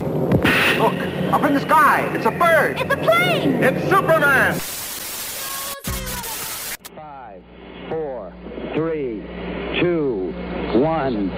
Look, up in the sky. It's a bird. It's a plane! It's Superman. Five, four, three, two, one.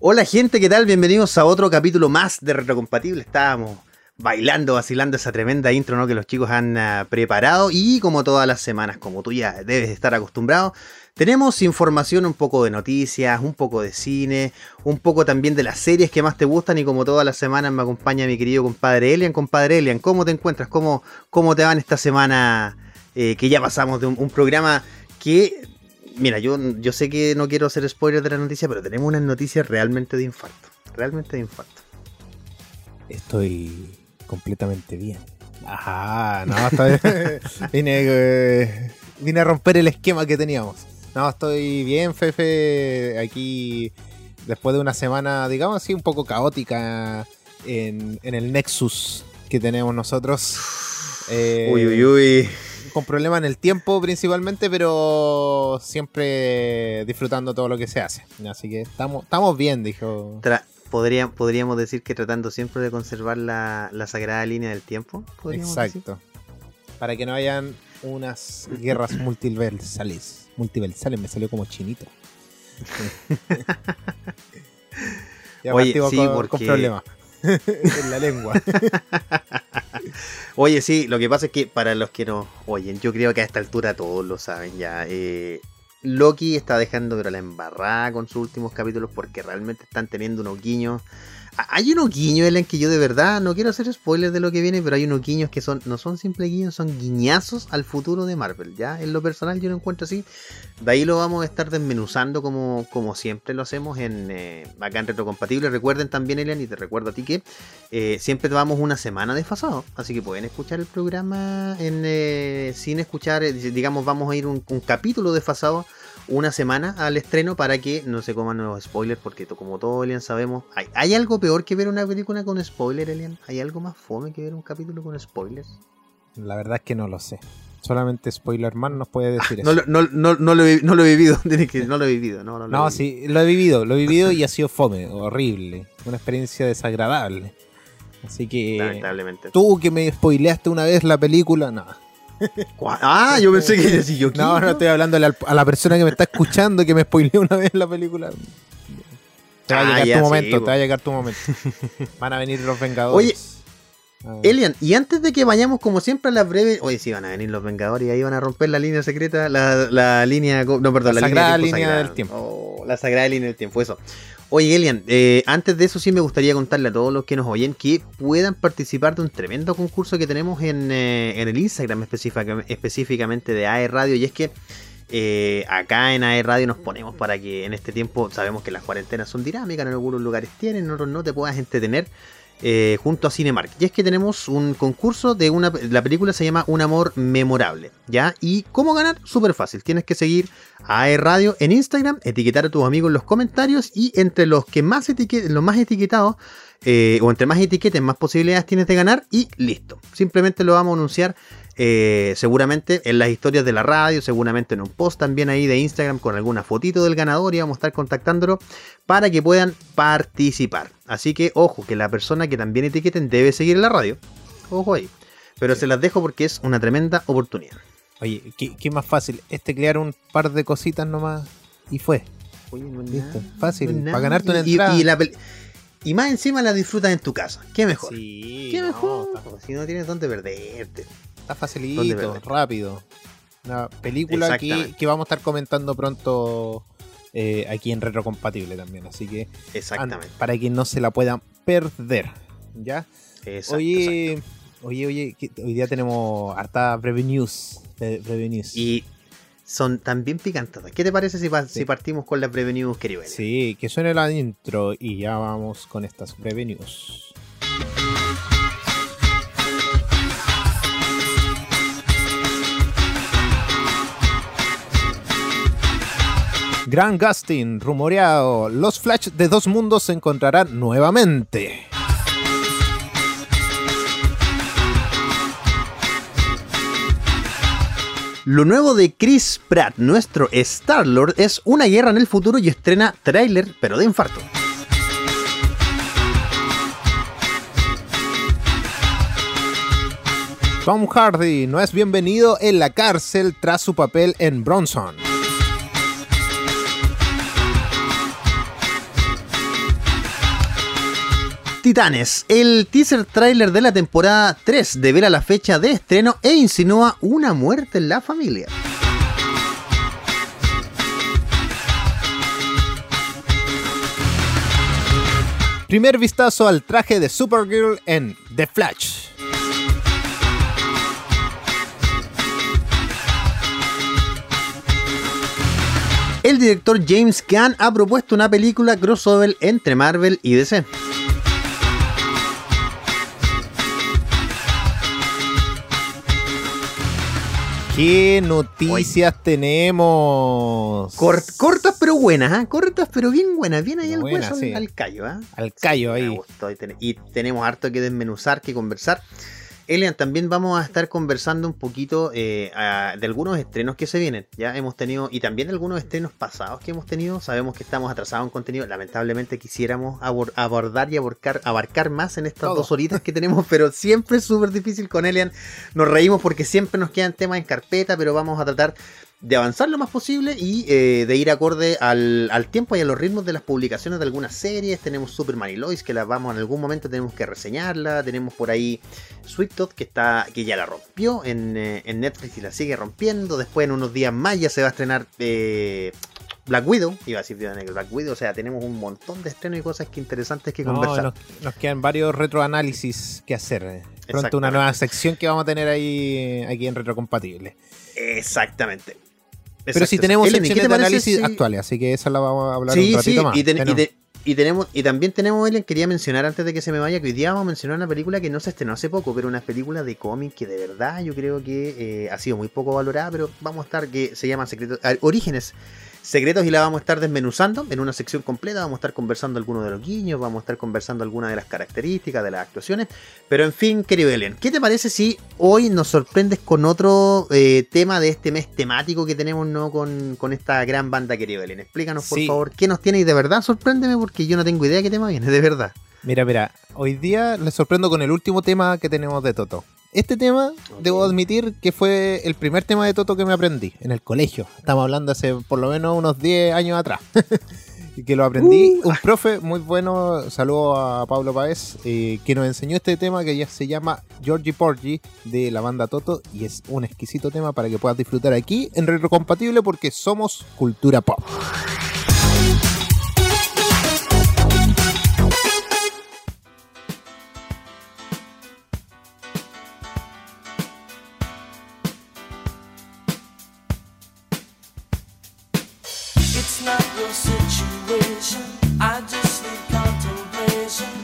Hola gente, ¿qué tal? Bienvenidos a otro capítulo más de Retrocompatible. Estábamos bailando, vacilando esa tremenda intro ¿no? que los chicos han ah, preparado y como todas las semanas, como tú ya debes estar acostumbrado, tenemos información, un poco de noticias, un poco de cine, un poco también de las series que más te gustan y como todas las semanas me acompaña mi querido compadre Elian. Compadre Elian, ¿cómo te encuentras? ¿Cómo, cómo te van esta semana eh, que ya pasamos de un, programa que Mira, yo, yo sé que no quiero hacer spoilers de la noticia, pero tenemos unas noticias realmente de infarto. Realmente de infarto. Estoy completamente bien. Ajá, no, está bien. vine, eh, vine a romper el esquema que teníamos. No, estoy bien, Fefe. Aquí, después de una semana, digamos así, un poco caótica en, en el Nexus que tenemos nosotros. Eh, Uy, uy, uy. con problemas en el tiempo principalmente, pero siempre disfrutando todo lo que se hace. Así que estamos, estamos bien, dijo. Tra- podría- podríamos decir que tratando siempre de conservar la, la sagrada línea del tiempo. Exacto. Para que no hayan unas guerras multiversales. Multiversales, me salió como chinito. ya Oye, sí, con, porque- con problemas. en la lengua. Oye, sí, lo que pasa es que para los que no oyen, yo creo que a esta altura todos lo saben ya. eh, Loki está dejando pero la embarrada con sus últimos capítulos porque realmente están teniendo unos guiños. Ah, Hay unos guiños, Ellen, que yo de verdad no quiero hacer spoilers de lo que viene, pero hay unos guiños que son no son simples guiños, son guiñazos al futuro de Marvel. Ya, en lo personal yo lo encuentro así. De ahí lo vamos a estar desmenuzando como, como siempre lo hacemos en eh, acá en Retrocompatible. Recuerden también, Elian, y te recuerdo a ti que eh, siempre vamos una semana desfasado. Así que pueden escuchar el programa en, eh, sin escuchar, eh, digamos, vamos a ir un, un capítulo desfasado una semana al estreno para que no se coman nuevos spoilers. Porque como todo, Elian, sabemos, ¿hay, ¿hay algo peor que ver una película con spoiler, Elian? ¿Hay algo más fome que ver un capítulo con spoilers? La verdad es que no lo sé. Solamente Spoiler Man nos puede decir No, eso. lo- no, no, no, lo, he, no lo he vivido, que- no lo he vivido. No, no, lo he No, sí, lo he vivido, lo he vivido y ha sido fome, horrible. Una experiencia desagradable. Así que. Lamentablemente. Tú que me spoileaste una vez la película, no. Ah, yo pensé que decía yo. No, no estoy hablando a la, a la persona que me está escuchando que me spoileó una vez la película. Te va a Ah, llegar ya, tu momento, te va a llegar tu momento. Van a venir los Vengadores. Oye, Ah, Elian, y antes de que vayamos como siempre a las breves, oye, sí van a venir los Vengadores y ahí van a romper la línea secreta, la, la línea, no, perdón, La la, sagrada línea, línea sagrada. del tiempo. Oh, la sagrada línea del tiempo, eso. Oye, Elian, eh, antes de eso sí me gustaría contarle a todos los que nos oyen que puedan participar de un tremendo concurso que tenemos en, eh, en el Instagram específica- específicamente de AE Radio. Y es que eh, acá en AE Radio nos ponemos para que en este tiempo sabemos que las cuarentenas son dinámicas, en algunos lugares tienen, en otros no te puedas entretener eh, junto a Cinemark. Y es que tenemos un concurso de una. La película se llama Un amor memorable. ¿Ya? ¿Y cómo ganar? Súper fácil. Tienes que seguir a AE Radio en Instagram, etiquetar a tus amigos en los comentarios y entre los que más etiqueten, los más etiquetados. eh, o entre más etiquetes, más posibilidades tienes de ganar y listo. Simplemente lo vamos a anunciar eh, seguramente en las historias de la radio, seguramente en un post también ahí de Instagram con alguna fotito del ganador y vamos a estar contactándolo para que puedan participar. Así que ojo, que la persona que también etiqueten debe seguir en la radio. Ojo ahí. Pero se las dejo porque es una tremenda oportunidad. Oye, ¿qué, qué más fácil? Es teclear un par de cositas nomás y fue. Listo, fácil, para ganarte una entrada. Y, la pel- y más encima la disfrutas en tu casa. ¿Qué mejor? Sí, ¿Qué no, mejor? Si no tienes dónde perderte. Está ¿Dónde facilito, rápido. Una película que, que vamos a estar comentando pronto eh, aquí en Retrocompatible también. Así que Exactamente. para que no se la puedan perder. ¿Ya? Exacto, exacto. oye, oye, oye, hoy día tenemos harta breve news. eh, breve news. Y son también picantes. ¿Qué te parece si, pa- Sí. si partimos con las breve news, querido? Sí, que suene la intro y ya vamos con estas breve news. Grand Gustin, rumoreado, los Flash de dos mundos se encontrarán nuevamente. Lo nuevo de Chris Pratt, nuestro Star-Lord, es Una guerra en el futuro y estrena tráiler, pero de infarto. Tom Hardy no es bienvenido en la cárcel tras su papel en Bronson. Titanes, el teaser trailer de la temporada 3 devela la fecha de estreno e insinúa una muerte en la familia. Primer vistazo al traje de Supergirl en The Flash. El director James Gunn ha propuesto una película crossover entre Marvel y DC. ¿Qué noticias tenemos? Cort- cortas pero buenas, ¿ah? cortas pero bien buenas, bien ahí hueso, sí. al callo. ¿ah? Al callo ahí. gustó y, ten- y tenemos harto que desmenuzar, que conversar. Elian, también vamos a estar conversando un poquito eh, a- de algunos estrenos que se vienen. Ya hemos tenido, y también de algunos estrenos pasados que hemos tenido. Sabemos que estamos atrasados en contenido. Lamentablemente quisiéramos abor- abordar y abarcar, abarcar más en estas Todo. dos horitas que tenemos, pero siempre es súper difícil con Elian. Nos reímos porque siempre nos quedan temas en carpeta, pero vamos a tratar de avanzar lo más posible y eh, de ir acorde al, al tiempo y a los ritmos de las publicaciones de algunas series. Tenemos Superman y Lois, que la vamos en algún momento tenemos que reseñarla. Tenemos por ahí Sweet que está que ya la rompió en, eh, en Netflix y la sigue rompiendo. Después en unos días más ya se va a estrenar eh, Black Widow. Iba a decir Black Widow. O sea, tenemos un montón de estrenos y cosas que interesantes que No, conversar. nos, nos quedan varios retroanálisis que hacer. Pronto una nueva sección que vamos a tener ahí aquí en Retrocompatible. Exactamente. Pero sí tenemos Ellen, ¿y qué secciones de análisis si- actuales, así que esa la vamos a hablar Sí, un ratito sí, más. y, ten- y Tenemos- te- y tenemos y también tenemos Ellen quería mencionar antes de que se me vaya que hoy día vamos a mencionar una película que no se estrenó hace poco pero una película de cómic que de verdad yo creo que eh, ha sido muy poco valorada pero vamos a estar que se llama Secretos ah, Orígenes Secretos y la vamos a estar desmenuzando en una sección completa. Vamos a estar conversando algunos de los guiños vamos a estar conversando algunas de las características de las actuaciones. Pero en fin querido Ellen ¿qué te parece si hoy nos sorprendes con otro eh, tema de este mes temático que tenemos no con, con esta gran banda querido Ellen explícanos por Sí. favor qué nos tiene y de verdad sorpréndeme porque yo no tengo idea qué tema viene de verdad. Mira, mira, hoy día les sorprendo con el último tema que tenemos de Toto. Este tema, debo admitir que fue el primer tema de Toto que me aprendí en el colegio. Estamos hablando hace por lo menos unos 10 años atrás. y que lo aprendí. Uh. Un profe muy bueno, saludo a Pablo Paez, eh, que nos enseñó este tema que ya se llama Georgie Porgy de la banda Toto. Y es un exquisito tema para que puedas disfrutar aquí en Retrocompatible porque somos cultura pop.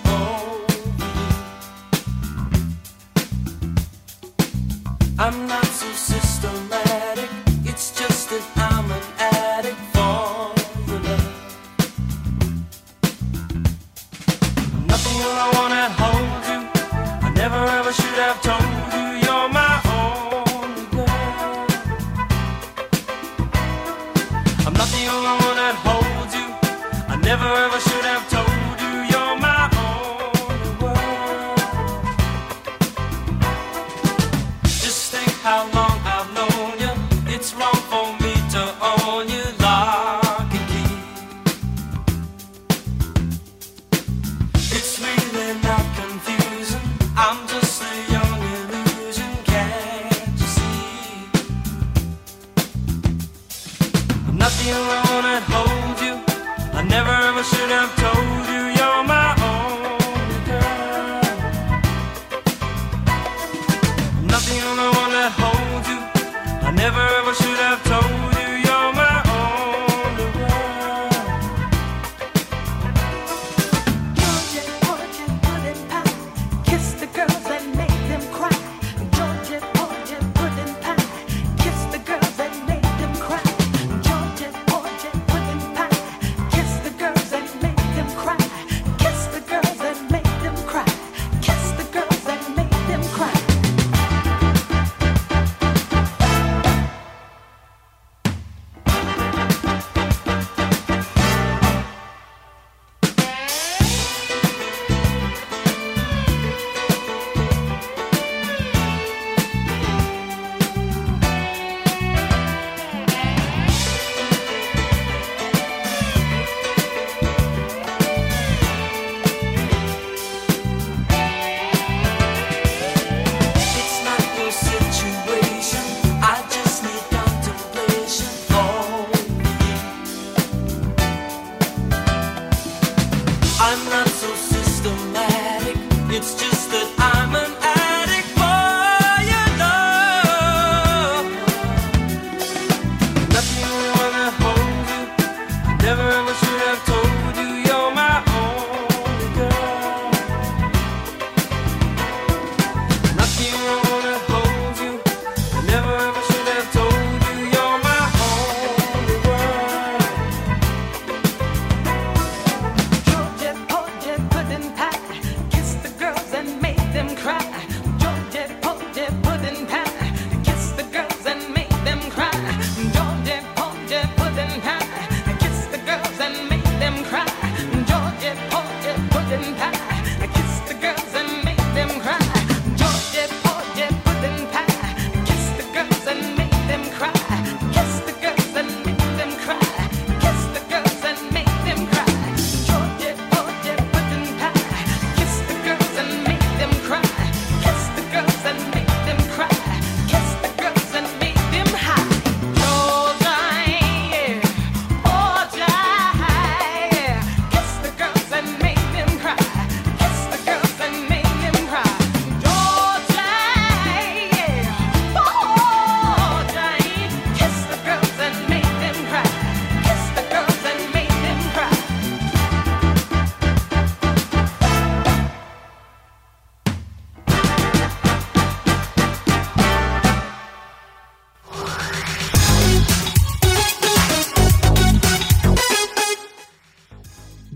Oh. I'm not so systematic. How long I've known you. It's wrong for me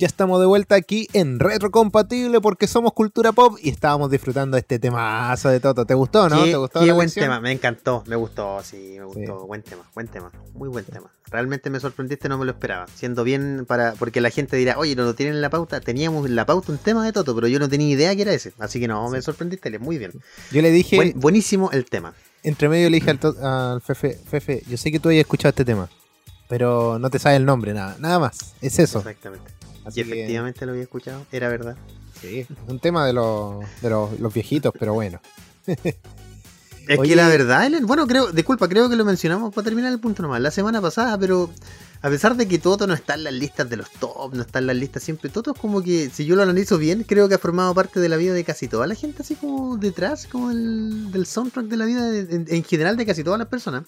Ya estamos de vuelta aquí en Retrocompatible porque somos cultura pop y estábamos disfrutando este temazo de Toto. ¿Te gustó, no? Qué, ¿Te gustó qué la buen canción? tema, me encantó, me gustó, sí, me gustó, Sí. buen tema, buen tema, muy buen tema. Realmente me sorprendiste, no me lo esperaba. Siendo bien para, porque la gente dirá, oye, no lo tienen en la pauta, teníamos en la pauta un tema de Toto, pero yo no tenía idea que era ese. Así que no, me sorprendiste, muy bien. Yo le dije, Buen- buenísimo el tema. entre medio le dije al, To- al Fefe, Fefe, yo sé que tú hayas escuchado este tema, pero no te sabes el nombre, nada, nada más. Es eso. Exactamente. Así y que- efectivamente lo había escuchado, era verdad. Sí, un tema de los, de los, los viejitos, pero bueno. Es Oye- que la verdad, Elian, bueno, creo, disculpa, creo que lo mencionamos para terminar el punto nomás, la semana pasada, pero a pesar de que Toto no está en las listas de los top, no está en las listas siempre, Toto es como que, si yo lo analizo bien, creo que ha formado parte de la vida de casi toda la gente, así como detrás, como el, del soundtrack de la vida de- en, en general de casi todas las personas.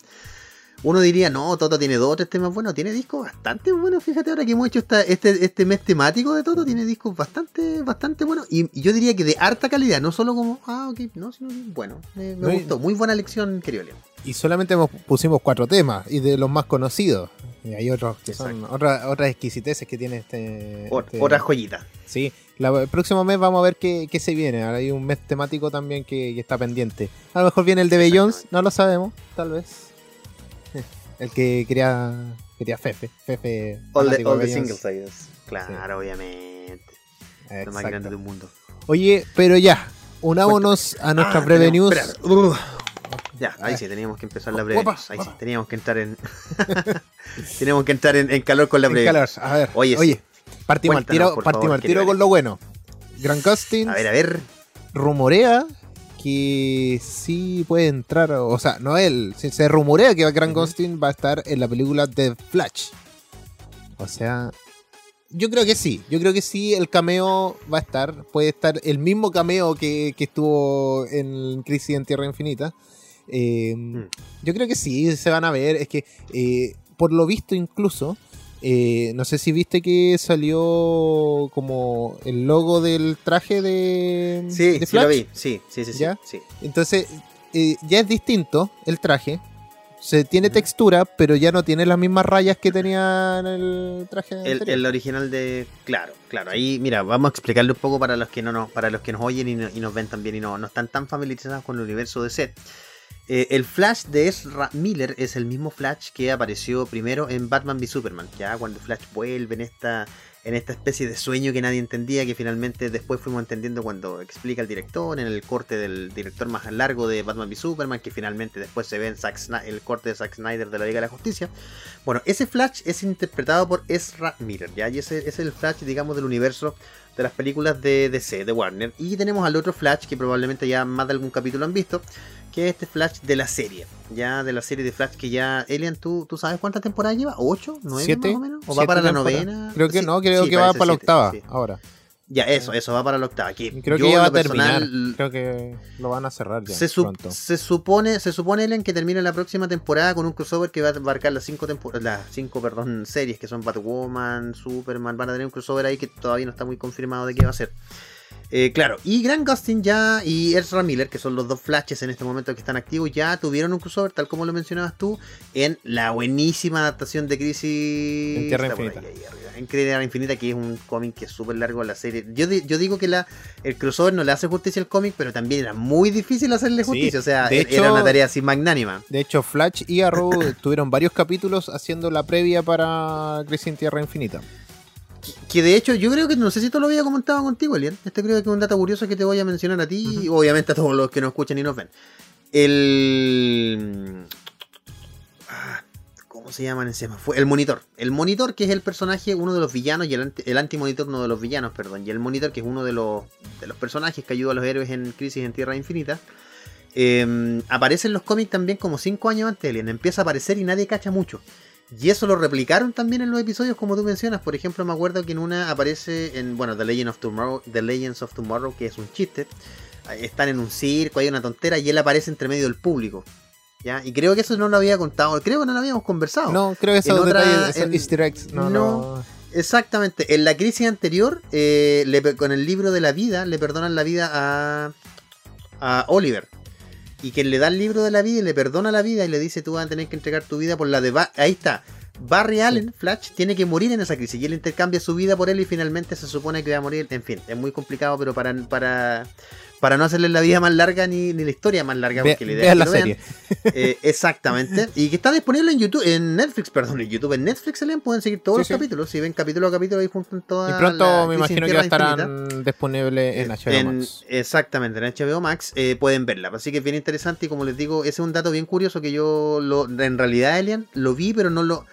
Uno diría, no, Toto tiene dos o tres temas buenos, tiene discos bastante buenos, fíjate ahora que hemos hecho esta, este, este mes temático de Toto, tiene discos bastante, bastante buenos, y, y yo diría que de harta calidad, no solo como, ah, ok, no, sino que bueno, me, me No, y- gustó, muy buena lección, querido León. Y solamente hemos, pusimos cuatro temas y de los más conocidos. Y hay otros que son otras otras exquisiteces que tiene este. Ot- este- Otra joyita. Sí, la- el próximo mes vamos a ver qué, qué se viene. Ahora hay un mes temático también que, que está pendiente. A lo mejor viene el de Beyoncé, no lo sabemos, tal vez. El que quería, quería Fefe. Fefe. All the, all the single. Claro, obviamente. Lo más Exacto. grande del mundo. Oye, pero ya, unámonos a nuestra Ah, breve tenemos- news. espera. Uh. Ya, ahí sí, teníamos que empezar la breve Opa, news. Ahí sí, teníamos que entrar en. teníamos que entrar en, en calor con la En breve calor. news. A ver, Oye, oye, partimos al tiro, partimos favor, al tiro con lo bueno. Grand Costin A ver, a ver. rumorea que sí puede entrar, o sea, no él, se, se rumorea que Grant. Gustin va a estar en la película The Flash. O sea, yo creo que sí, yo creo que sí, el cameo va a estar, puede estar el mismo cameo que, que estuvo en Crisis en Tierra Infinita. Eh, Mm. Yo creo que sí, se van a ver, es que eh, por lo visto incluso, eh, no sé si viste que salió como el logo del traje de, Sí, de sí lo Flash. vi. Sí, sí, sí. ¿Ya? sí. Entonces, eh, ya es distinto el traje. Se tiene textura, pero ya no tiene las mismas rayas que tenía en el traje El, el original de. Claro, claro. Ahí, mira, vamos a explicarle un poco para los que no nos, para los que nos oyen y, no- y nos ven también y no, no están tan familiarizados con el universo de set. Eh, el Flash de Ezra Miller es el mismo Flash que apareció primero en Batman v Superman. Ya cuando Flash vuelve en esta, en esta especie de sueño que nadie entendía, que finalmente después fuimos entendiendo cuando explica el director, en el corte del director más largo de Batman v Superman, que finalmente después se ve en Zack el corte de Zack Snyder de la Liga de la Justicia. Bueno, ese Flash es interpretado por Ezra Miller, ¿ya? Y ese es el Flash, digamos, del universo de las películas de DC, de Warner. Y tenemos al otro Flash, que probablemente ya más de algún capítulo han visto, que es este Flash de la serie, ya de la serie de Flash que ya, Elian, ¿tú, tú sabes cuántas temporadas lleva? ¿Ocho? ¿Nueve ¿Siete? más o menos? ¿O va ¿Siete para la novena? Creo que Sí, no, creo sí, que va para la octava sí. ahora. Ya, eso, eso va para la octava. Que Creo yo, que ya va a personal, terminar. Creo que lo van a cerrar ya se, su- pronto. se supone, se supone Ellen, que termina la próxima temporada con un crossover que va a abarcar las cinco las cinco, perdón, series que son Batwoman, Superman, van a tener un crossover ahí que todavía no está muy confirmado de qué va a ser. Eh, claro, y Grant Gustin ya y Ezra Miller, que son los dos flashes en este momento que están activos, ya tuvieron un crossover, tal como lo mencionabas tú, en la buenísima adaptación de Crisis En Tierra Infinita. ahí, ahí En Tierra Infinita, que es un cómic que es súper largo la serie. Yo, yo digo que la, el crossover no le hace justicia al cómic, pero también era muy difícil hacerle Sí, justicia. o sea, de era hecho- una tarea así magnánima. De hecho, Flash y Arrow tuvieron varios capítulos haciendo la previa para Crisis en Tierra Infinita. Que de hecho, yo creo que no sé si esto lo había comentado contigo, Elian. Este creo que es un dato curioso que te voy a mencionar a ti y obviamente a todos los que nos escuchan y nos ven. El. ¿Cómo se llama ese? Fue el monitor. El monitor, que es el personaje, uno de los villanos, y el, anti- el antimonitor, uno de los villanos, perdón. Y el monitor, que es uno de los, de los personajes que ayuda a los héroes en Crisis en Tierra Infinita. eh, aparece en los cómics también como 5 años antes de Alien. Empieza a aparecer y nadie cacha mucho. Y eso lo replicaron también en los episodios, como tú mencionas. Por ejemplo, me acuerdo que en una aparece en, bueno, The, Legend of Tomorrow, The Legends of Tomorrow, que es un chiste. Están en un circo, hay una tontera y él aparece entre medio del público. ¿Ya? Y creo que eso no lo había contado, creo que no lo habíamos conversado. No, creo que esos En otra- detalles, esos en- no, no. no. Exactamente. En la crisis anterior, eh, le con el libro de la vida, le perdonan la vida a, a Oliver. Y quien le da el libro de la vida y le perdona la vida y le dice tú vas a tener que entregar tu vida por la de... Ba- Ahí está. Barry Allen, Flash, tiene que morir en esa crisis y él intercambia su vida por él y finalmente se supone que va a morir. En fin, es muy complicado, pero para, para, para no hacerle la vida más larga ni, ni la historia más larga, Ve- porque la idea es la vean. serie. Eh, exactamente. Y que está disponible en YouTube, en Netflix, perdón, en YouTube, en Netflix se leen, pueden seguir todos Sí, los sí. capítulos. Si ven capítulo a capítulo ahí juntan todas Y pronto me imagino que va a Tierra estar Infinita. disponible en HBO En- Max. exactamente, en HBO Max eh, pueden verla. Así que es bien interesante y como les digo, ese es un dato bien curioso que yo lo, en realidad, Elian, lo vi, pero no lo...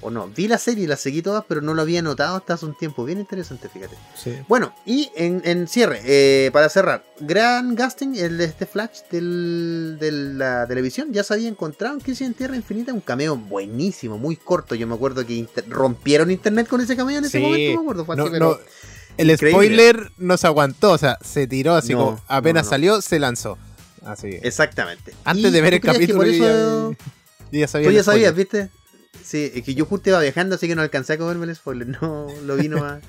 O no, vi la serie y la seguí todas, pero no lo había notado hasta hace un tiempo. Bien interesante, fíjate. Sí. Bueno, y en, en cierre, eh, para cerrar, Gran Gasting, el de este Flash del- de la televisión, ya se había encontrado en Crisis en Tierra Infinita un cameo buenísimo, muy corto. Yo me acuerdo que inter- rompieron internet con ese cameo en ese Sí. momento, me acuerdo. Fue así, No, pero- no, el Increíble. spoiler no se aguantó, o sea, se tiró así No, como apenas salió, se lanzó. Así. Exactamente. Antes ¿Y de ver el capítulo, yo ya, yo ya sabía. Tú ya sabías. ¿viste? Sí, es que yo justo iba viajando, así que no alcancé a comerme el spoiler. No lo vi nomás.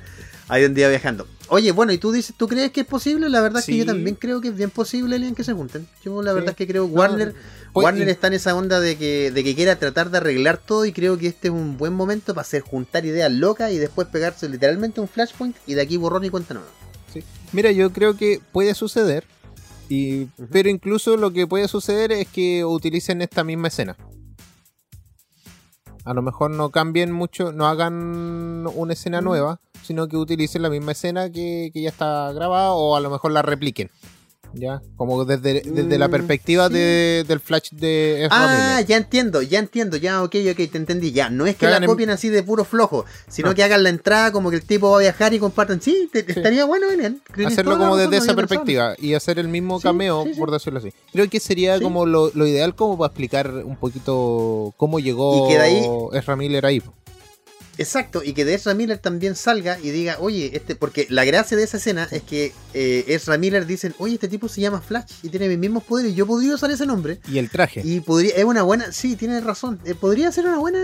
Ahí un día viajando. Oye, bueno, ¿y tú dices, tú crees que es posible? La verdad es que yo también creo que es bien posible, Elian, que se junten. Yo la Sí. verdad es que creo Warner, pues, Warner y- está en esa onda de que, de que quiera tratar de arreglar todo y creo que este es un buen momento para hacer juntar ideas locas y después pegarse literalmente un flashpoint y de aquí borrón y cuenta nueva. Sí. Mira, yo creo que puede suceder. Y. Pero incluso lo que puede suceder es que utilicen esta misma escena. A lo mejor no cambien mucho, no hagan una escena nueva, sino que utilicen la misma escena que, que ya está grabada o a lo mejor la repliquen. ¿Ya? Como desde, desde la Mm, perspectiva sí. de- del flash de Ezra Ah, Miller. ya entiendo, ya entiendo, ya, ok, ok, te entendí, ya. No es que, Que la en- copien así de puro flojo, sino No. que hagan la entrada como que el tipo va a viajar y compartan. Sí, te- estaría bueno, Elian. Hacerlo como desde esa perspectiva y hacer el mismo cameo, sí, por decirlo así. Creo que sería como lo, lo ideal como para explicar un poquito cómo llegó Y que de ahí- Ezra Miller ahí. Exacto, y que de Ezra Miller también salga y diga, oye, este, porque la gracia de esa escena es que eh, Ezra Miller dicen, oye, este tipo se llama Flash y tiene mis mismos poderes, yo podría usar ese nombre. Y el traje. Y podría, es una buena, sí, tiene razón, eh, podría ser una buena,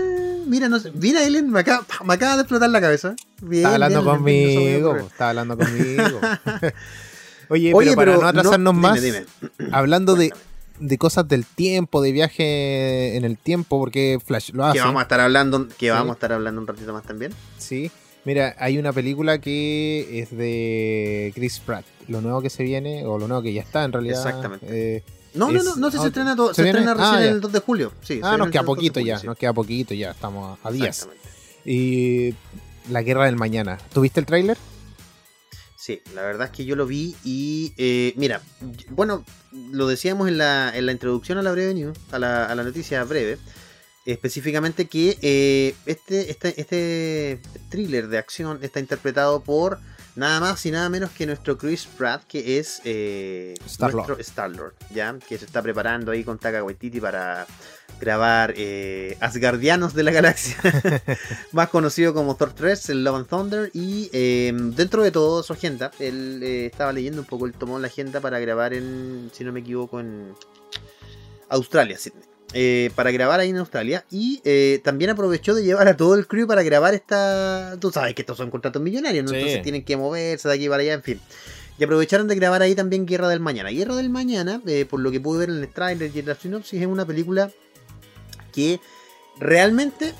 mira, no sé, mira, Ellen, me acaba, me acaba de explotar la cabeza. Bien, Está hablando conmigo, está hablando conmigo. Oye, Oye, pero para pero no atrasarnos no- más, dime, hablando de. De cosas del tiempo, de viaje en el tiempo, porque Flash lo hace. que vamos a estar hablando, que Sí. vamos a estar hablando un ratito más también. Sí. Mira, hay una película que es de Chris Pratt. Lo nuevo que se viene, o lo nuevo que ya está en realidad. Exactamente. eh, No, no, Es- no, no sé si ah, se estrena todo, ¿se se, estrena recién Ah, ya. el 2 de julio. Sí, se ah, nos queda 2 de poquito julio, ya, sí. nos queda poquito ya, estamos a 10. Exactamente. Y La Guerra del Mañana. ¿Tuviste el tráiler? Sí, la verdad es que yo lo vi y eh, mira, bueno, lo decíamos en la, en la introducción a la breve news, a la, a la noticia breve, específicamente que eh, este, este, este thriller de acción está interpretado por nada más y nada menos que nuestro Chris Pratt, que es eh, Star-Lord. nuestro Star-Lord, ¿ya? Que se está preparando ahí con Taka Waititi para, grabar eh, Asgardianos de la Galaxia, más conocido como Thor 3, el Love and Thunder, y eh, dentro de todo su agenda, él eh, estaba leyendo un poco, él tomó la agenda para grabar en, si no me equivoco, en Australia, Sydney. Eh, para grabar ahí en Australia y eh, también aprovechó de llevar a todo el crew para grabar esta. Tú sabes que estos son contratos millonarios, ¿no? Sí. entonces tienen que moverse de aquí para allá, en fin. Y aprovecharon de grabar ahí también Guerra del Mañana. Guerra del Mañana, eh, por lo que pude ver en el trailer y en la sinopsis, es una película que realmente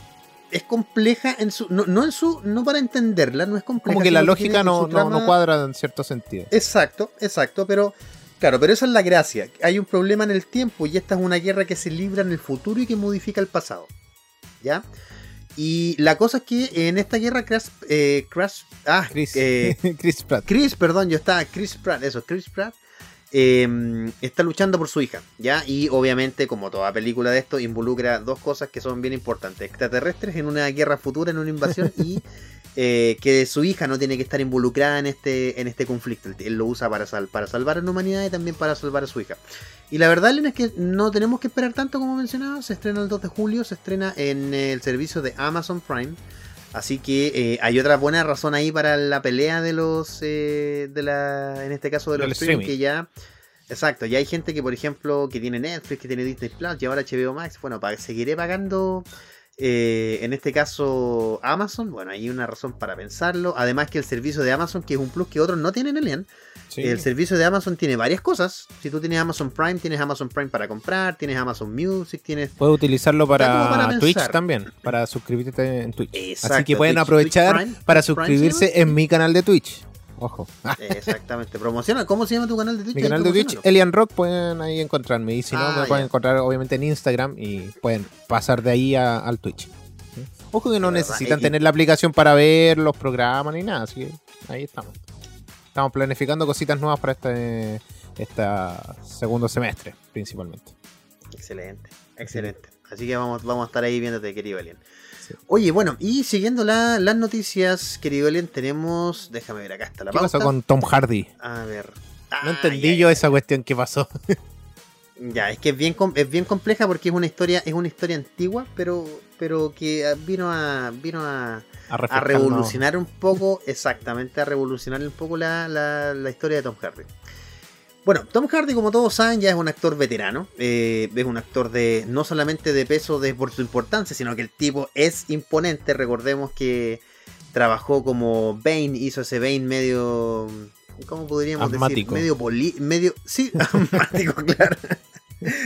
es compleja en su. No, no en su. No para entenderla, no es compleja. Como que la lógica no, no, cuadra en cierto sentido. Exacto, exacto, pero claro, pero esa es la gracia. Hay un problema en el tiempo y esta es una guerra que se libra en el futuro y que modifica el pasado. ¿Ya? Y la cosa es que en esta guerra Crash, eh, Crash- ah, Chris, eh, Chris Pratt. Chris, perdón, yo estaba Chris Pratt, eso, Chris Pratt. eh, está luchando por su hija, ¿ya? Y obviamente, como toda película de esto, involucra dos cosas que son bien importantes. Extraterrestres en una guerra futura, en una invasión, y eh, que su hija no tiene que estar involucrada en este, en este conflicto. Él, lo usa para, sal- para salvar a la humanidad y también para salvar a su hija. Y la verdad, es que no tenemos que esperar tanto como mencionaba. Se estrena el 2 de julio, se estrena en el servicio de Amazon Prime. Así que eh, hay otra buena razón ahí para la pelea de los, eh, de la, en este caso de los streaming, streaming. que ya, exacto, ya hay gente que por ejemplo que tiene Netflix, que tiene Disney Plus y ahora HBO Max, bueno, pa- seguiré pagando, eh, en este caso Amazon, bueno, hay una razón para pensarlo, además que el servicio de Amazon, que es un plus que otros no tienen, Elian, Sí. el servicio de Amazon tiene varias cosas, si tú tienes Amazon Prime, tienes Amazon Prime para comprar, tienes Amazon Music, tienes... Puedes utilizarlo para, Twitch también, para suscribirte en Twitch. Exacto, Así que pueden Twitch- aprovechar Twitch Prime, para Prime, suscribirse ¿sí? en mi canal de Twitch. Ojo. Exactamente, promociona, ¿cómo se llama tu canal de Twitch? mi canal de Twitch. Elian Rock, pueden ahí encontrarme. Y si no, Ah, me pueden ya. encontrar obviamente en Instagram y pueden pasar de ahí a- al Twitch. Ojo que no verdad, necesitan y- tener la aplicación para ver los programas ni nada, así que ahí estamos. Estamos planificando cositas nuevas para este, esta segundo semestre, principalmente. Excelente, excelente. Así que vamos, vamos a estar ahí viéndote, querido Alien. Sí. Oye, bueno, y siguiendo la- las noticias, querido Alien, tenemos. Déjame ver, acá está la ¿Qué pauta. pasó con Tom Hardy? A ver. No entendí ya, yo ya. esa cuestión que pasó. Ya, es que es bien, es bien compleja porque es una historia, es una historia antigua, pero, pero que ah, vino a, vino a, A, a refrescarnos. revolucionar un poco, exactamente, a revolucionar un poco la, la- la historia de Tom Hardy. Bueno, Tom Hardy, como todos saben, ya es un actor veterano. eh, es un actor de no solamente de peso de, por su importancia, sino que el tipo es imponente. Recordemos que trabajó como Bane, hizo ese Bane medio. ¿Cómo podríamos Asmático. decir? Medio poli. Medio. Sí, asmático, claro.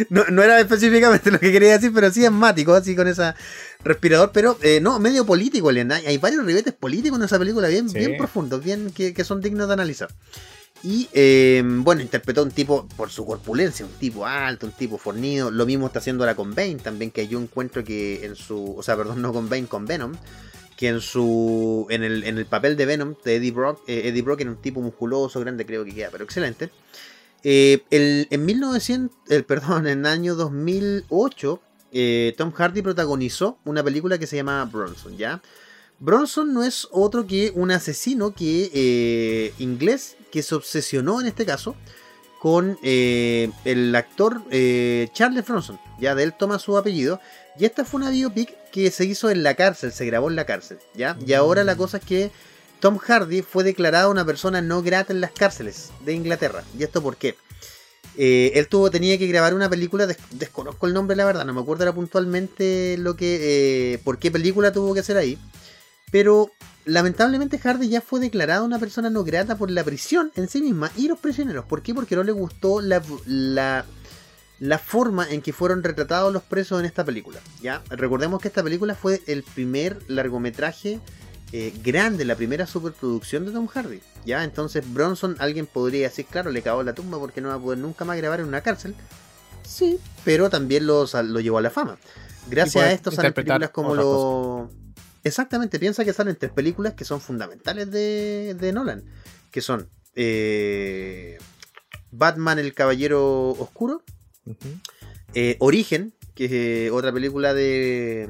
No, no era específicamente lo que quería decir, pero sí asmático, así con esa respirador, pero eh, no, medio político, Elian. Hay, hay varios ribetes políticos en esa película, bien, Sí. bien profundos, bien que, que son dignos de analizar. Y eh, bueno, interpretó un tipo por su corpulencia, un tipo alto, un tipo fornido. Lo mismo está haciendo ahora con Bane, también que yo encuentro que en su, o sea, perdón, no con Bane, con Venom, que en su, en el, en el papel de Venom de Eddie Brock, eh, Eddie Brock era un tipo musculoso, grande, creo que queda, pero excelente. Eh, el- en 1900, el, perdón, en el año 2008, eh, Tom Hardy protagonizó una película que se llama Bronson, ¿ya? Bronson no es otro que un asesino que eh, inglés que se obsesionó en este caso con eh, el actor eh, Charles Bronson, ya de él toma su apellido, y esta fue una biopic que se hizo en la cárcel, se grabó en la cárcel, ¿ya? Y ahora la cosa es que Tom Hardy fue declarado una persona no grata en las cárceles de Inglaterra. ¿Y esto por qué? Eh, él tuvo, tenía que grabar una película, des- desconozco el nombre la verdad, no me acuerdo ahora puntualmente lo que, eh, por qué película tuvo que hacer ahí. Pero lamentablemente Hardy ya fue declarado una persona no grata por la prisión en sí misma y los prisioneros. ¿Por qué? Porque no le gustó la, la, la forma en que fueron retratados los presos en esta película. ¿ya? Recordemos que esta película fue el primer largometraje eh, grande, la primera superproducción de Tom Hardy. ¿ya? Entonces Bronson, alguien podría decir, claro, le cagó la tumba porque no va a poder nunca más grabar en una cárcel. Sí, pero también lo, lo llevó a la fama. Gracias a esto salen películas como otra lo... Exactamente, piensa que salen tres películas que son fundamentales de, de Nolan. Que son eh, Batman el Caballero Oscuro, eh, Origen, que es eh, otra película de,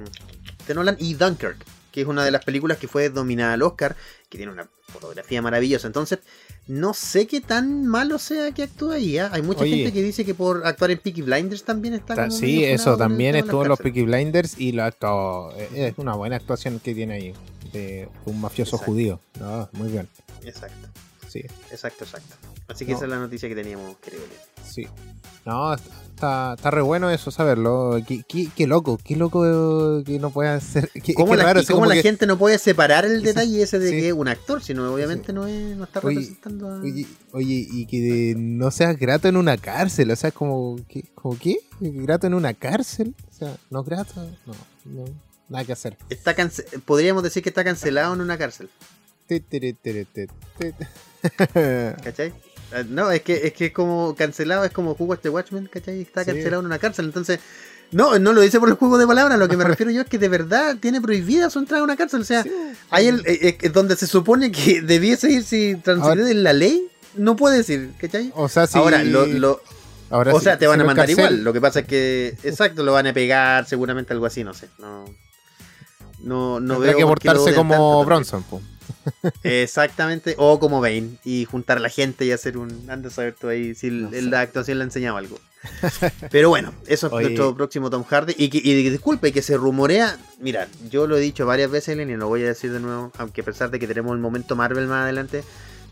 de Nolan, y Dunkirk, que es una de las películas que fue dominada al Oscar, que tiene una fotografía maravillosa. Entonces, no sé qué tan malo sea que actúe ahí. ¿ah? Hay mucha Oye. gente que dice que por actuar en Peaky Blinders también está Ta- como Sí, eso también estuvo en los. Peaky Blinders y lo ha actuado. eh, Es una buena actuación que tiene ahí. De un mafioso Exacto. judío. No, muy bien. Exacto, Sí, exacto, exacto. Así que No. esa es la noticia que teníamos, querido. Elian. sí. No, está, está re bueno eso saberlo. Qué, qué- qué loco, qué loco que no pueda ser. Qué, ¿Cómo la, raro, y así cómo como la que- gente no puede separar el detalle ese de sí. que es un actor, sino obviamente no, es, no está Oye, representando a... Oye, oye, y que no seas grato en una cárcel, o sea, como, ¿qué? ¿Como qué? ¿Grato en una cárcel? O sea, ¿no grato? No, no, nada que hacer. Está cance- Podríamos decir que está cancelado en una cárcel. ¿cachai? Eh, No, es que es que es como cancelado, es como Watched the Watchmen, ¿cachai? Está Sí. cancelado en una cárcel, entonces... No, no lo dice por el juego de palabras, lo que me refiero yo es que de verdad tiene prohibida su entrada a una cárcel, o sea, hay el, eh, eh, donde se supone que debiese ir si transgrede la ley, no puede ir, ¿cachai? O sea, si... Ahora, lo, lo- ahora o si- sea, te van a mandar igual. Lo que pasa es que, exacto, lo van a pegar, seguramente algo así, no sé. No, no, no Tendrá veo que portarse como tanto. Bronson, po. Exactamente, o como Bane, y juntar a la gente y hacer un. Anda a saber tú ahí si el- No la actuación le ha enseñado algo. Pero bueno, eso es Oye. nuestro próximo Tom Hardy. Y, que, y disculpe, que se rumorea. Mira, yo lo he dicho varias veces, y lo voy a decir de nuevo, aunque a pesar de que tenemos el momento Marvel más adelante.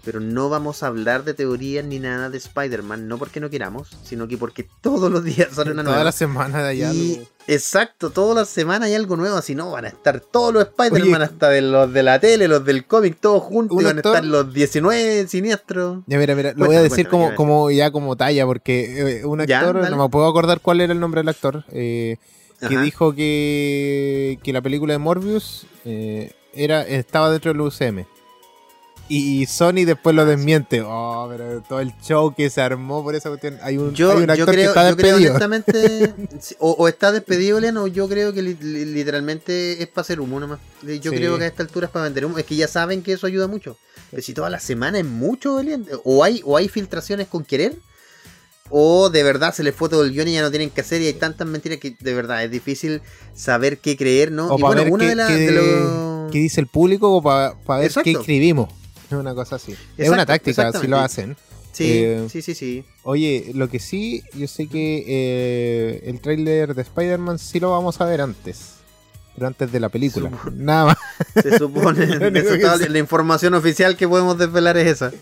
Pero no vamos a hablar de teorías ni nada de Spider-Man, no porque no queramos, sino que porque todos los días sale una Toda nueva. la semana de allá. Y- exacto, todas las semanas hay algo nuevo, así no, van a estar todos los Spider-Man, hasta de los de la tele, los del cómic, todos juntos, Un y van a estar los 19 siniestros. Ya, mira, mira, lo voy a decir como, ¿qué como ya como talla, porque eh, un actor, no me puedo acordar cuál era el nombre del actor, eh, que Ajá. dijo que, que la película de Morbius eh, era estaba dentro del UCM. Y Sony después lo desmiente. Oh, pero todo el show que se armó por esa cuestión. Hay un, Yo, hay un yo actor que creo, está yo creo despedido. honestamente, sí, o, o está despedido, Leon, o yo creo que li- li- literalmente es para hacer humo nomás. Yo Sí. creo que a esta altura es para vender humo. Es que ya saben que eso ayuda mucho. Pero si toda la semana es mucho, Leon, o hay, o hay filtraciones con querer, o de verdad se les fue todo el guion y ya no tienen que hacer y hay tantas mentiras que de verdad es difícil saber qué creer, ¿no? O y para bueno, ver una qué, de las... qué- de los- qué dice el público o para ver Exacto. qué escribimos. Es una cosa así. es una táctica, si lo hacen. Sí, eh, sí, sí, sí. Oye, lo que sí, yo sé que eh, el tráiler de Spider-Man sí lo vamos a ver antes. Pero antes de la película. Nada más. Se supone, la información oficial que podemos desvelar es esa.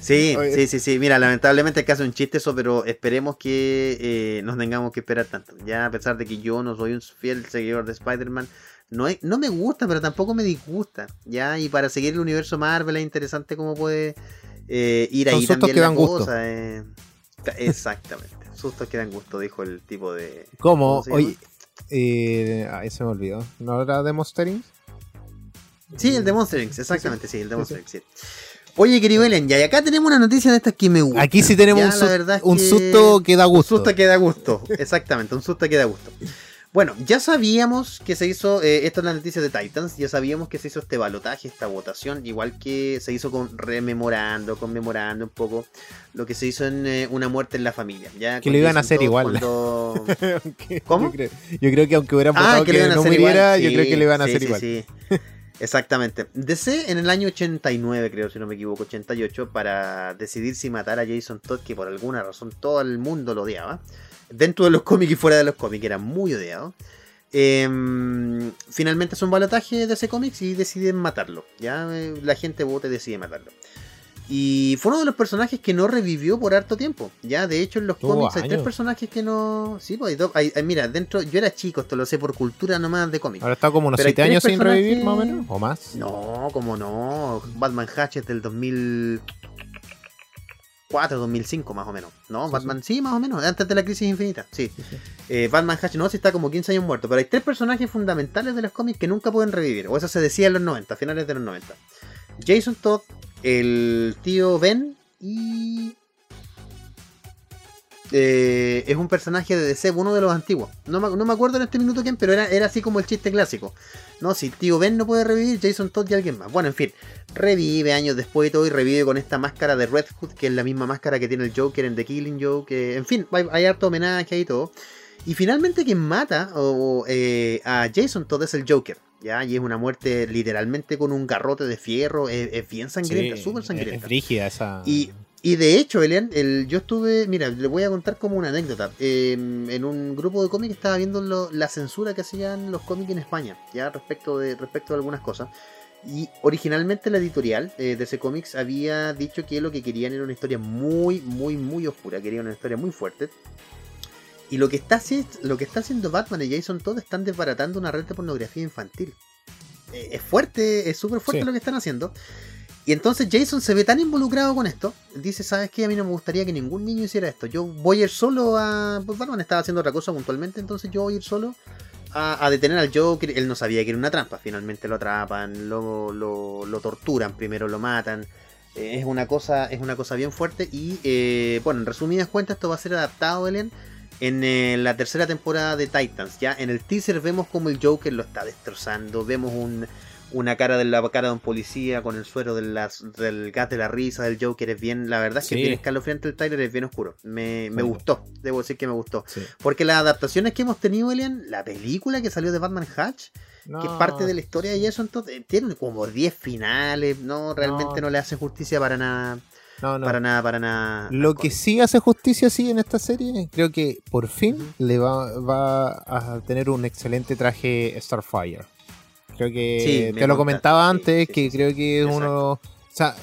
Sí, Oye. sí, sí, sí. Mira, lamentablemente es que hace un chiste eso, pero esperemos que eh, nos tengamos que esperar tanto. Ya a pesar de que yo no soy un fiel seguidor de Spider-Man, no, no me gusta, pero tampoco me disgusta. Ya, y para seguir el universo Marvel es interesante cómo puede eh, ir ahí también que la dan gusto. cosa. eh. Exactamente. Sustos que dan gusto, dijo el tipo de. ¿Cómo? se Oye? Eh, ahí se me olvidó. ¿No era de Monstering? Sí, el de Monster Inc. Exactamente, sí, el de Monster Inc. sí. Oye, querido Ellen, ya y acá tenemos una noticia de estas que me gusta. Aquí sí tenemos Ya, un, verdad es un que- susto que da Un gusto. susto que da gusto, exactamente, un susto que da gusto. Bueno, ya sabíamos que se hizo, eh, esto es la noticia de Titans, ya sabíamos que se hizo este balotaje, esta votación, igual que se hizo con rememorando, conmemorando un poco lo que se hizo en eh, Una muerte en la familia. Ya Que lo iban a hacer igual. cuando- Aunque- ¿Cómo? Yo creo, yo creo que aunque hubieran Ah, votado que lo no muriera, igual. yo Sí, creo que le iban a sí, hacer sí, igual. Exactamente. DC en el año 89, creo, si no me equivoco, 88, para decidir si matar a Jason Todd, que por alguna razón todo el mundo lo odiaba. Dentro de los cómics y fuera de los cómics, era muy odiado. Em, finalmente es un balotaje de ese cómics y deciden matarlo. Ya Eh, la gente vota y decide matarlo. Y fue uno de los personajes que no revivió por harto tiempo. Ya, de hecho, en los cómics hay tres personajes que no. Sí, pues hay dos. hay- mira, dentro. Yo era chico, esto lo sé por cultura nomás de cómics. Ahora está como unos Pero hay 7 años sin revivir, más o menos. O más. No, como no. Batman Hatchet del 2004, 2005 más o menos. No, Sí, Batman sí. más o menos. Antes de la crisis infinita. Sí. Eh, Batman Hatchet no, sí está como 15 años muerto. Pero hay tres personajes fundamentales de los cómics que nunca pueden revivir. O eso se decía en los 90, a finales de los 90. Jason Todd, el tío Ben y... eh, es un personaje de DC, uno de los antiguos. No me, no me acuerdo en este minuto quién, pero era, era así como el chiste clásico. No, si tío Ben no puede revivir, Jason Todd y alguien más. Bueno, en fin, revive años después y todo, y revive con esta máscara de Red Hood, que es la misma máscara que tiene el Joker en The Killing Joke. que- en fin, hay, hay harto homenaje y todo. Y finalmente quien mata o, eh, a Jason Todd es el Joker. ¿ya? Y es una muerte literalmente con un garrote de fierro. Es, es bien sangrienta, súper sangrienta. Es frígida esa. Y, y de hecho, Elian, el, yo estuve, mira, le voy a contar como una anécdota. Eh, en un grupo de cómics estaba viendo lo- la censura que hacían los cómics en España, ya respecto de, respecto a algunas cosas. Y originalmente la editorial eh, de ese cómics había dicho que lo que querían era una historia muy, muy, muy oscura, querían una historia muy fuerte. Y lo que está, lo que está haciendo Batman y Jason Todd están desbaratando una red de pornografía infantil. Eh, es fuerte, es súper fuerte Sí. lo que están haciendo. Y entonces Jason se ve tan involucrado con esto, dice, ¿sabes qué? A mí no me gustaría que ningún niño hiciera esto. Yo voy a ir solo a... Pues Batman estaba haciendo otra cosa puntualmente, entonces yo voy a ir solo a, a detener al Joker. Él no sabía que era una trampa, finalmente lo atrapan, lo, lo, lo torturan, primero lo matan. Eh, es una cosa es una cosa bien fuerte y, eh, bueno, en resumidas cuentas, esto va a ser adaptado, Elian, en eh, la tercera temporada de Titans. Ya en el teaser vemos como el Joker lo está destrozando, vemos un, una cara de la cara de un policía con el suero de las- del gas de la risa del Joker. Es bien, la verdad es que Sí. bien escalofriante el trailer, es bien oscuro. Me, me gustó, debo decir que me gustó. Sí. Porque las adaptaciones que hemos tenido, Elian, la película que salió de Batman Hatch, que es parte de la historia de Jason Todd, eh, tiene como 10 finales, no, realmente no, No. le hace justicia para nada, No, no. para nada, para nada. Lo que sí hace justicia sí en esta serie, creo que por fin le va, va a tener un excelente traje Starfire. Creo que Sí, te lo comentaba sí, antes, sí, que creo que es uno... O sea,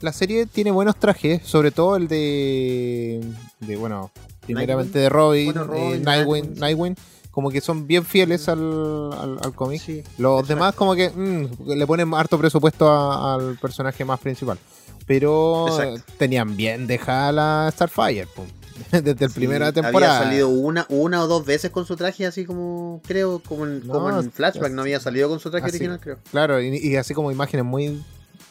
la serie tiene buenos trajes, sobre todo el de... de bueno, primeramente de Robin, Bueno, Robin, eh, Nightwing, Nightwing, como que son bien fieles al, al, al cómic. Los exacto. demás como que mm, le ponen harto presupuesto a- al personaje más principal. Pero Exacto. tenían bien dejada la Starfire, pum. desde la Sí, primera temporada. Había salido una, una o dos veces con su traje, así como, creo, como en, No, como en es- flashback, no había salido con su traje así. original, creo. Claro, y, y así como imágenes muy,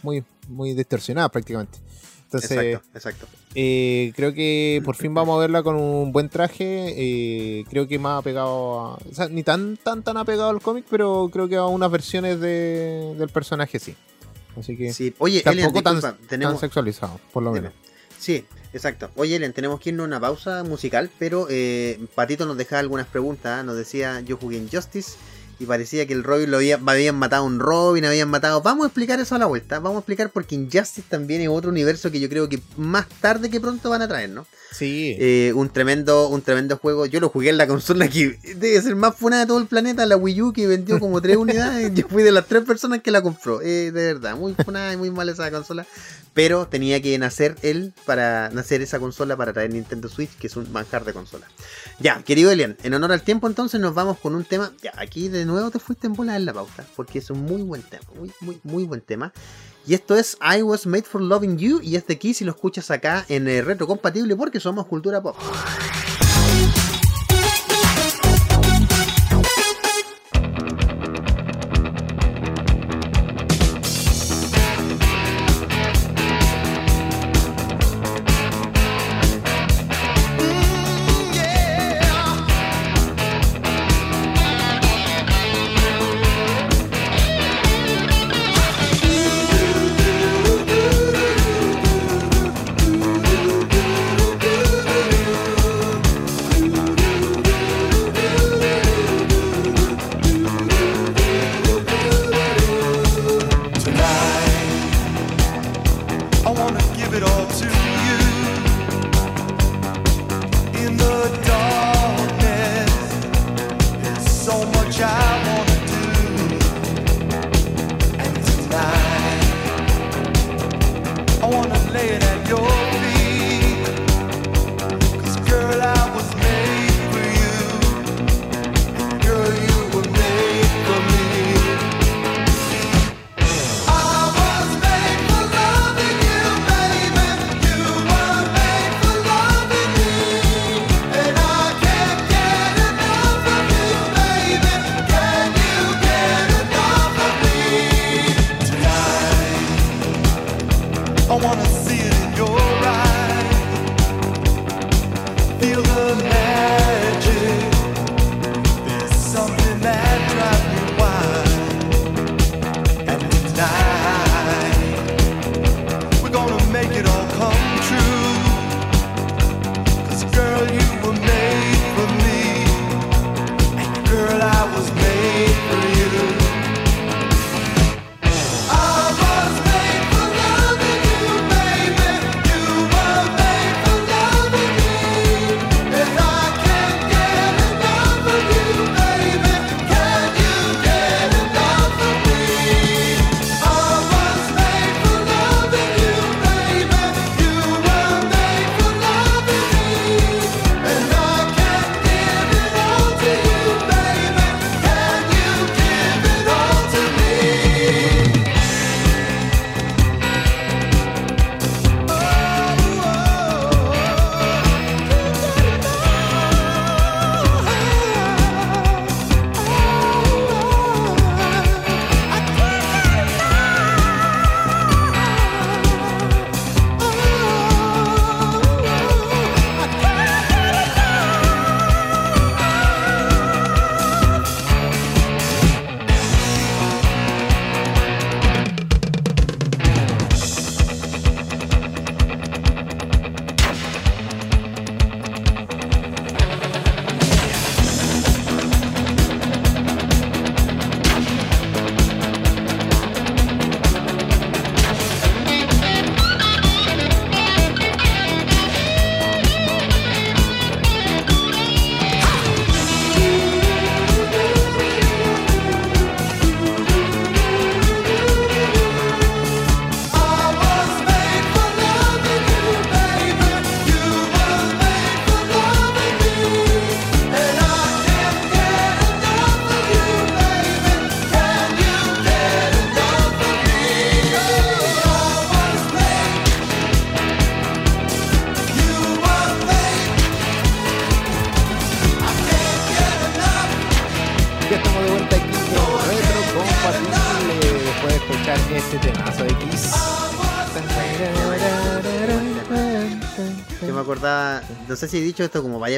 muy, muy distorsionadas prácticamente. Entonces, exacto, exacto. eh, creo que por fin vamos a verla con un buen traje. eh, creo que más apegado a. O sea, ni tan tan tan apegado al cómic, pero creo que a unas versiones de, del personaje sí. Así que Sí. Oye, tampoco tan, disculpa, tan tenemos... sexualizado, por lo menos. Sí, exacto. Oye, Elian, tenemos que irnos a una pausa musical, pero eh, Patito nos dejaba algunas preguntas. ¿eh? Nos decía, yo jugué en Justice y parecía que el Robin lo había, habían matado a un Robin, habían matado... Vamos a explicar eso a la vuelta. Vamos a explicar porque Injustice también es otro universo que yo creo que más tarde que pronto van a traer, ¿no? Sí. Eh, un tremendo un tremendo juego. Yo lo jugué en la consola que debe ser más funada de todo el planeta, la Wii U, que vendió como tres unidades. Yo fui de las tres personas que la compró. Eh, de verdad, muy funada y muy mala esa consola. Pero tenía que nacer él para nacer esa consola para traer Nintendo Switch, que es un manjar de consola. Ya, querido Elian, en honor al tiempo, entonces nos vamos con un tema. Ya, aquí de nuevo te fuiste en bola en la pauta, porque es un muy buen tema, muy, muy, muy buen tema. Y esto es I Was Made for Loving You. Y este aquí si lo escuchas acá en eh, Retro Compatible porque somos cultura pop. your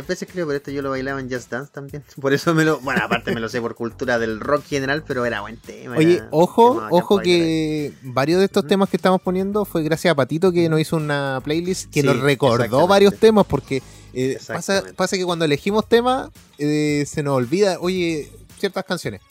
veces creo, pero esto yo lo bailaba en Just Dance también. Por eso me lo, bueno, aparte me lo sé por cultura del rock general, pero era buen tema. Oye, era ojo, ojo que varios de estos temas que estamos poniendo fue gracias a Patito que nos hizo una playlist que Sí, nos recordó varios temas porque eh, pasa, pasa que cuando elegimos temas eh, se nos olvida, oye, ciertas canciones.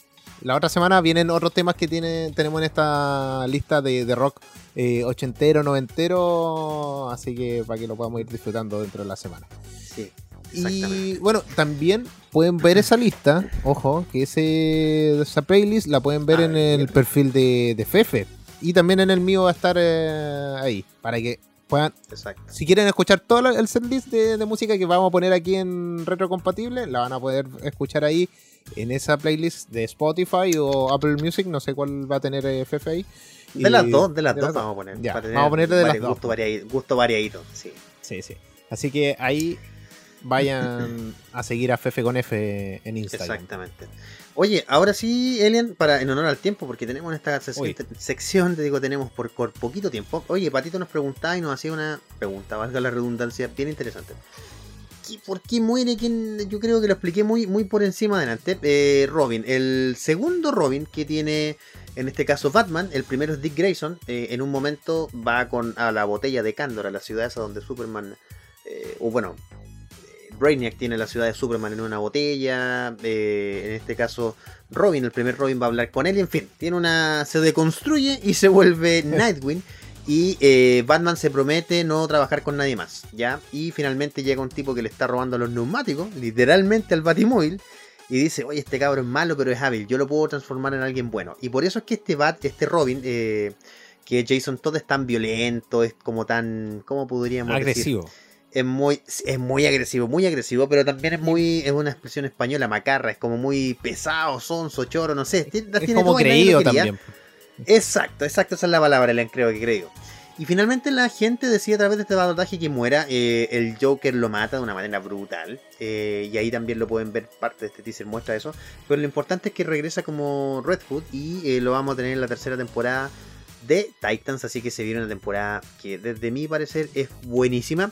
La otra semana vienen otros temas que tiene, tenemos en esta lista de, de rock eh, ochentero, noventero, así que para que lo podamos ir disfrutando dentro de la semana. Sí. Y bueno, también pueden ver esa lista, ojo, que ese, esa playlist la pueden ver Ah, en el bien. perfil de, de Fefe. Y también en el mío va a estar eh, ahí, para que puedan, Exacto. si quieren escuchar todo el setlist de, de música que vamos a poner aquí en Retrocompatible, la van a poder escuchar ahí en esa playlist de Spotify o Apple Music, no sé cuál va a tener eh, Fefe ahí. De Y- las dos, de las de dos las vamos a poner. Ya, para tener vamos a poner de las dos. Variadito, gusto variadito, sí. Sí, sí. Así que ahí vayan a seguir a Fefe con F en Instagram. Exactamente. Oye, ahora sí, Elian, para en honor al tiempo, porque tenemos en esta sesión- sección, te digo, tenemos por, por poquito tiempo. Oye, Patito nos preguntaba y nos hacía una pregunta, valga la redundancia, bien interesante. ¿Qué- ¿Por qué muere quien yo creo que lo expliqué muy, muy por encima adelante? Eh, Robin, el segundo Robin que tiene, en este caso Batman, el primero es Dick Grayson, eh, en un momento va con a la botella de Cándor, a la ciudad esa donde Superman, eh, o bueno, Brainiac tiene la ciudad de Superman en una botella, eh, en este caso Robin, el primer Robin va a hablar con él y en fin, tiene una se deconstruye y se vuelve Nightwing y eh, Batman se promete no trabajar con nadie más, ¿ya? Y finalmente llega un tipo que le está robando los neumáticos, literalmente al Batimóvil y dice, "Oye, este cabro es malo, pero es hábil, yo lo puedo transformar en alguien bueno." Y por eso es que este Bat, este Robin eh, que Jason Todd es tan violento, es como tan, ¿cómo podríamos decir? Agresivo. Es muy es muy agresivo, muy agresivo, pero también es muy es una expresión española macarra, es como muy pesado, sonso, choro, no sé, tiene- Es tiene como creído también. Exacto, exacto, esa es la palabra, le creo que creo. Y finalmente la gente decide a través de este balotaje que muera. eh, el Joker lo mata de una manera brutal. eh, y ahí también lo pueden ver, parte de este teaser muestra eso. Pero lo importante es que regresa como Red Hood y eh, lo vamos a tener en la tercera temporada de Titans. Así que se viene una temporada que desde mi parecer es buenísima.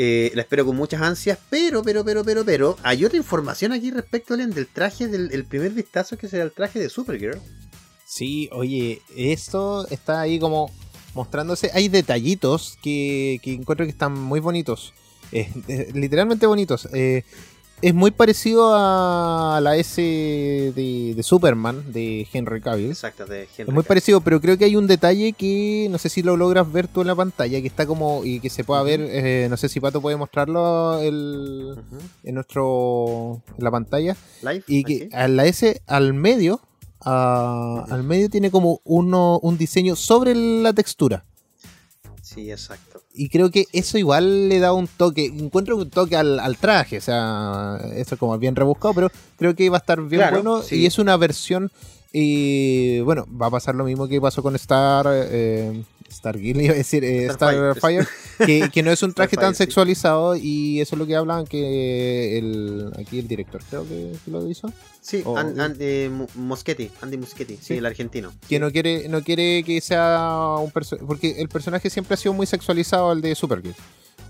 Eh, la espero con muchas ansias, pero, pero, pero, pero, pero, hay otra información aquí respecto Len, del traje, del el primer vistazo que será el traje de Supergirl. Sí, oye, esto está ahí como mostrándose. Hay detallitos que, que encuentro que están muy bonitos. Eh, eh, literalmente bonitos. Eh, es muy parecido a la S de, de Superman de Henry Cavill. Exacto, de Henry Es muy parecido, pero creo que hay un detalle que no sé si lo logras ver tú en la pantalla, que está como y que se pueda ver, eh, no sé si Pato puede mostrarlo el- en nuestro en la pantalla Live. y que aquí. a la S al medio a- al medio tiene como uno un diseño sobre la textura Sí, exacto. Y creo que eso igual le da un toque encuentro un toque al, al traje o sea eso es como bien rebuscado pero creo que va a estar bien Claro, bueno sí. y es una versión y bueno va a pasar lo mismo que pasó con Star eh, Stargirl iba a decir eh, Starfire. Starfire que, que no es un traje tan Starfire, sexualizado y eso es lo que hablan que el aquí el director creo que, lo hizo Sí, O- eh, Moschetti, Andy Muschietti, sí, Sí. el argentino. que no quiere no quiere que sea un personaje porque el personaje siempre ha sido muy sexualizado el de Supergirl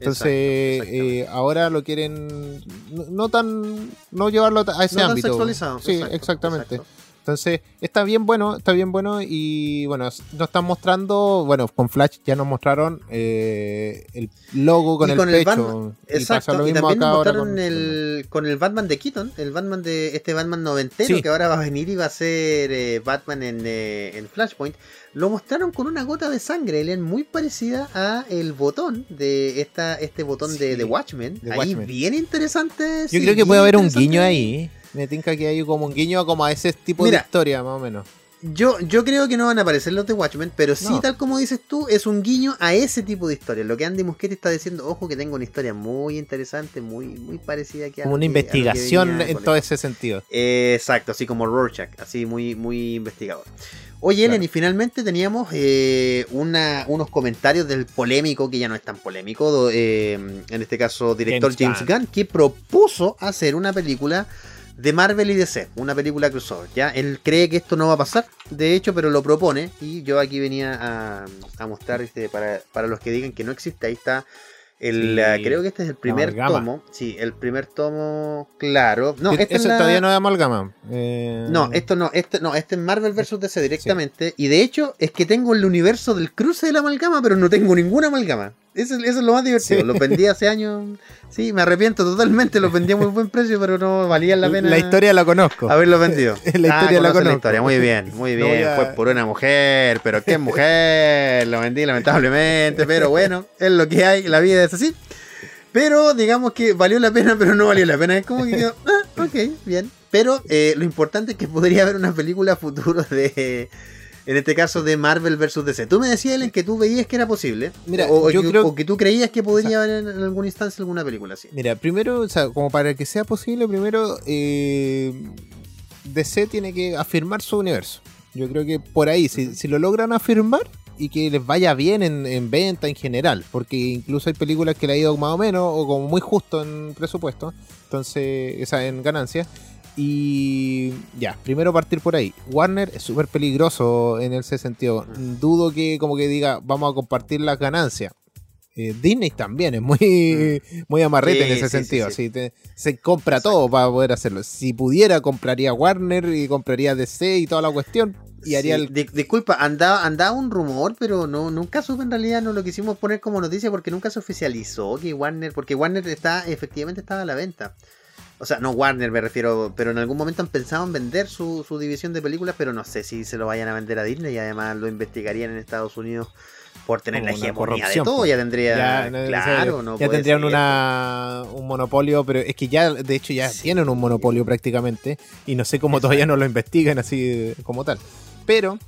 entonces eh, ahora lo quieren no, no tan no llevarlo a ese No tan ámbito sexualizado, sí exacto, exactamente exacto. Entonces está bien bueno está bien bueno y bueno nos están mostrando bueno con Flash ya nos mostraron eh, el logo con Y el con el pecho y Exacto, lo y mismo también nos acá ahora mostraron con el, con el Batman de Keaton, el Batman de este Batman noventero Sí. que ahora va a venir y va a ser eh, Batman en, eh, en Flashpoint. Lo mostraron con una gota de sangre, Elian, muy parecida a el botón de esta este botón de The Watchmen. de Ahí bien interesante. yo sí, creo que puede haber un guiño ahí me tinca que hay como un guiño como a ese tipo Mira. de historia más o menos Yo, yo creo que no van a aparecer los de Watchmen, pero sí, No. tal como dices tú, es un guiño a ese tipo de historia. Lo que Andy Muschietti está diciendo, ojo que tengo una historia muy interesante, muy, muy parecida que a como una que- a investigación venía en todo ese sentido Eh, exacto, así como Rorschach, así muy, muy investigador. Oye, Ellen, Claro. y finalmente teníamos eh, una, unos comentarios del polémico, que ya no es tan polémico, eh, en este caso director James James, Gunn. que propuso hacer una película de Marvel y DC, una película crossover. ¿ya? Él cree que esto no va a pasar, de hecho, pero lo propone. Y yo aquí venía a, a mostrar este, para, para los que digan que no existe. Ahí está. El, Sí. creo que este es el primer tomo. Sí, el primer tomo, claro. No, este es Eso la- todavía no es amalgama. Eh, no, esto no, este no, este es Marvel vs DC directamente. Y de hecho, es que tengo el universo del cruce de la amalgama, pero no tengo ninguna amalgama. Eso, es- eso es lo más divertido. Sí. Lo vendí hace años. Sí, me arrepiento totalmente. Lo vendí a muy buen precio, pero no valía la pena. La historia la conozco. Haberlo vendido. La historia la conozco. historia. Muy bien, muy bien. a- Fue por una mujer, pero qué mujer. Lo vendí lamentablemente, pero bueno, es lo que hay. La vida es así. Pero digamos que valió la pena, pero no valió la pena. Es como que ah, ok, bien. Pero eh, lo importante es que podría haber una película futuro de. En este caso de Marvel vs DC. Tú me decías, Ellen, que tú veías que era posible. Mira, o, o yo que, creo- o que tú creías que podría haber en, en alguna instancia alguna película así. Mira, primero, o sea, como para que sea posible, primero eh, DC tiene que afirmar su universo. Yo creo que por ahí, si, si lo logran afirmar y que les vaya bien en, en venta en general, porque incluso hay películas que le ha ido más o menos o como muy justo en presupuesto, entonces, o sea, en ganancias. Y ya, primero partir por ahí. Warner es súper peligroso en ese sentido. Dudo que como que diga, vamos a compartir las ganancias. Eh, Disney también es muy, muy amarrete. Sí, en ese sí, sentido. sí. así te- se compra todo para poder hacerlo. Si pudiera, compraría Warner y compraría DC y toda la cuestión. Y haría el. di- disculpa, andaba, andaba un rumor, pero no nunca supe en realidad, no lo quisimos poner como noticia porque nunca se oficializó que Warner, porque Warner está, efectivamente estaba a la venta. O sea, no Warner me refiero, pero en algún momento han pensado en vender su, su división de películas, pero no sé si se lo vayan a vender a Disney y además lo investigarían en Estados Unidos por tener Como la hegemonía de todo, pues. ya tendría, Ya, no, claro, o sea, no ya tendrían una, un monopolio, pero es que ya, de hecho, ya Sí. tienen un monopolio prácticamente. Y no sé cómo todavía no lo investigan así como tal. Pero.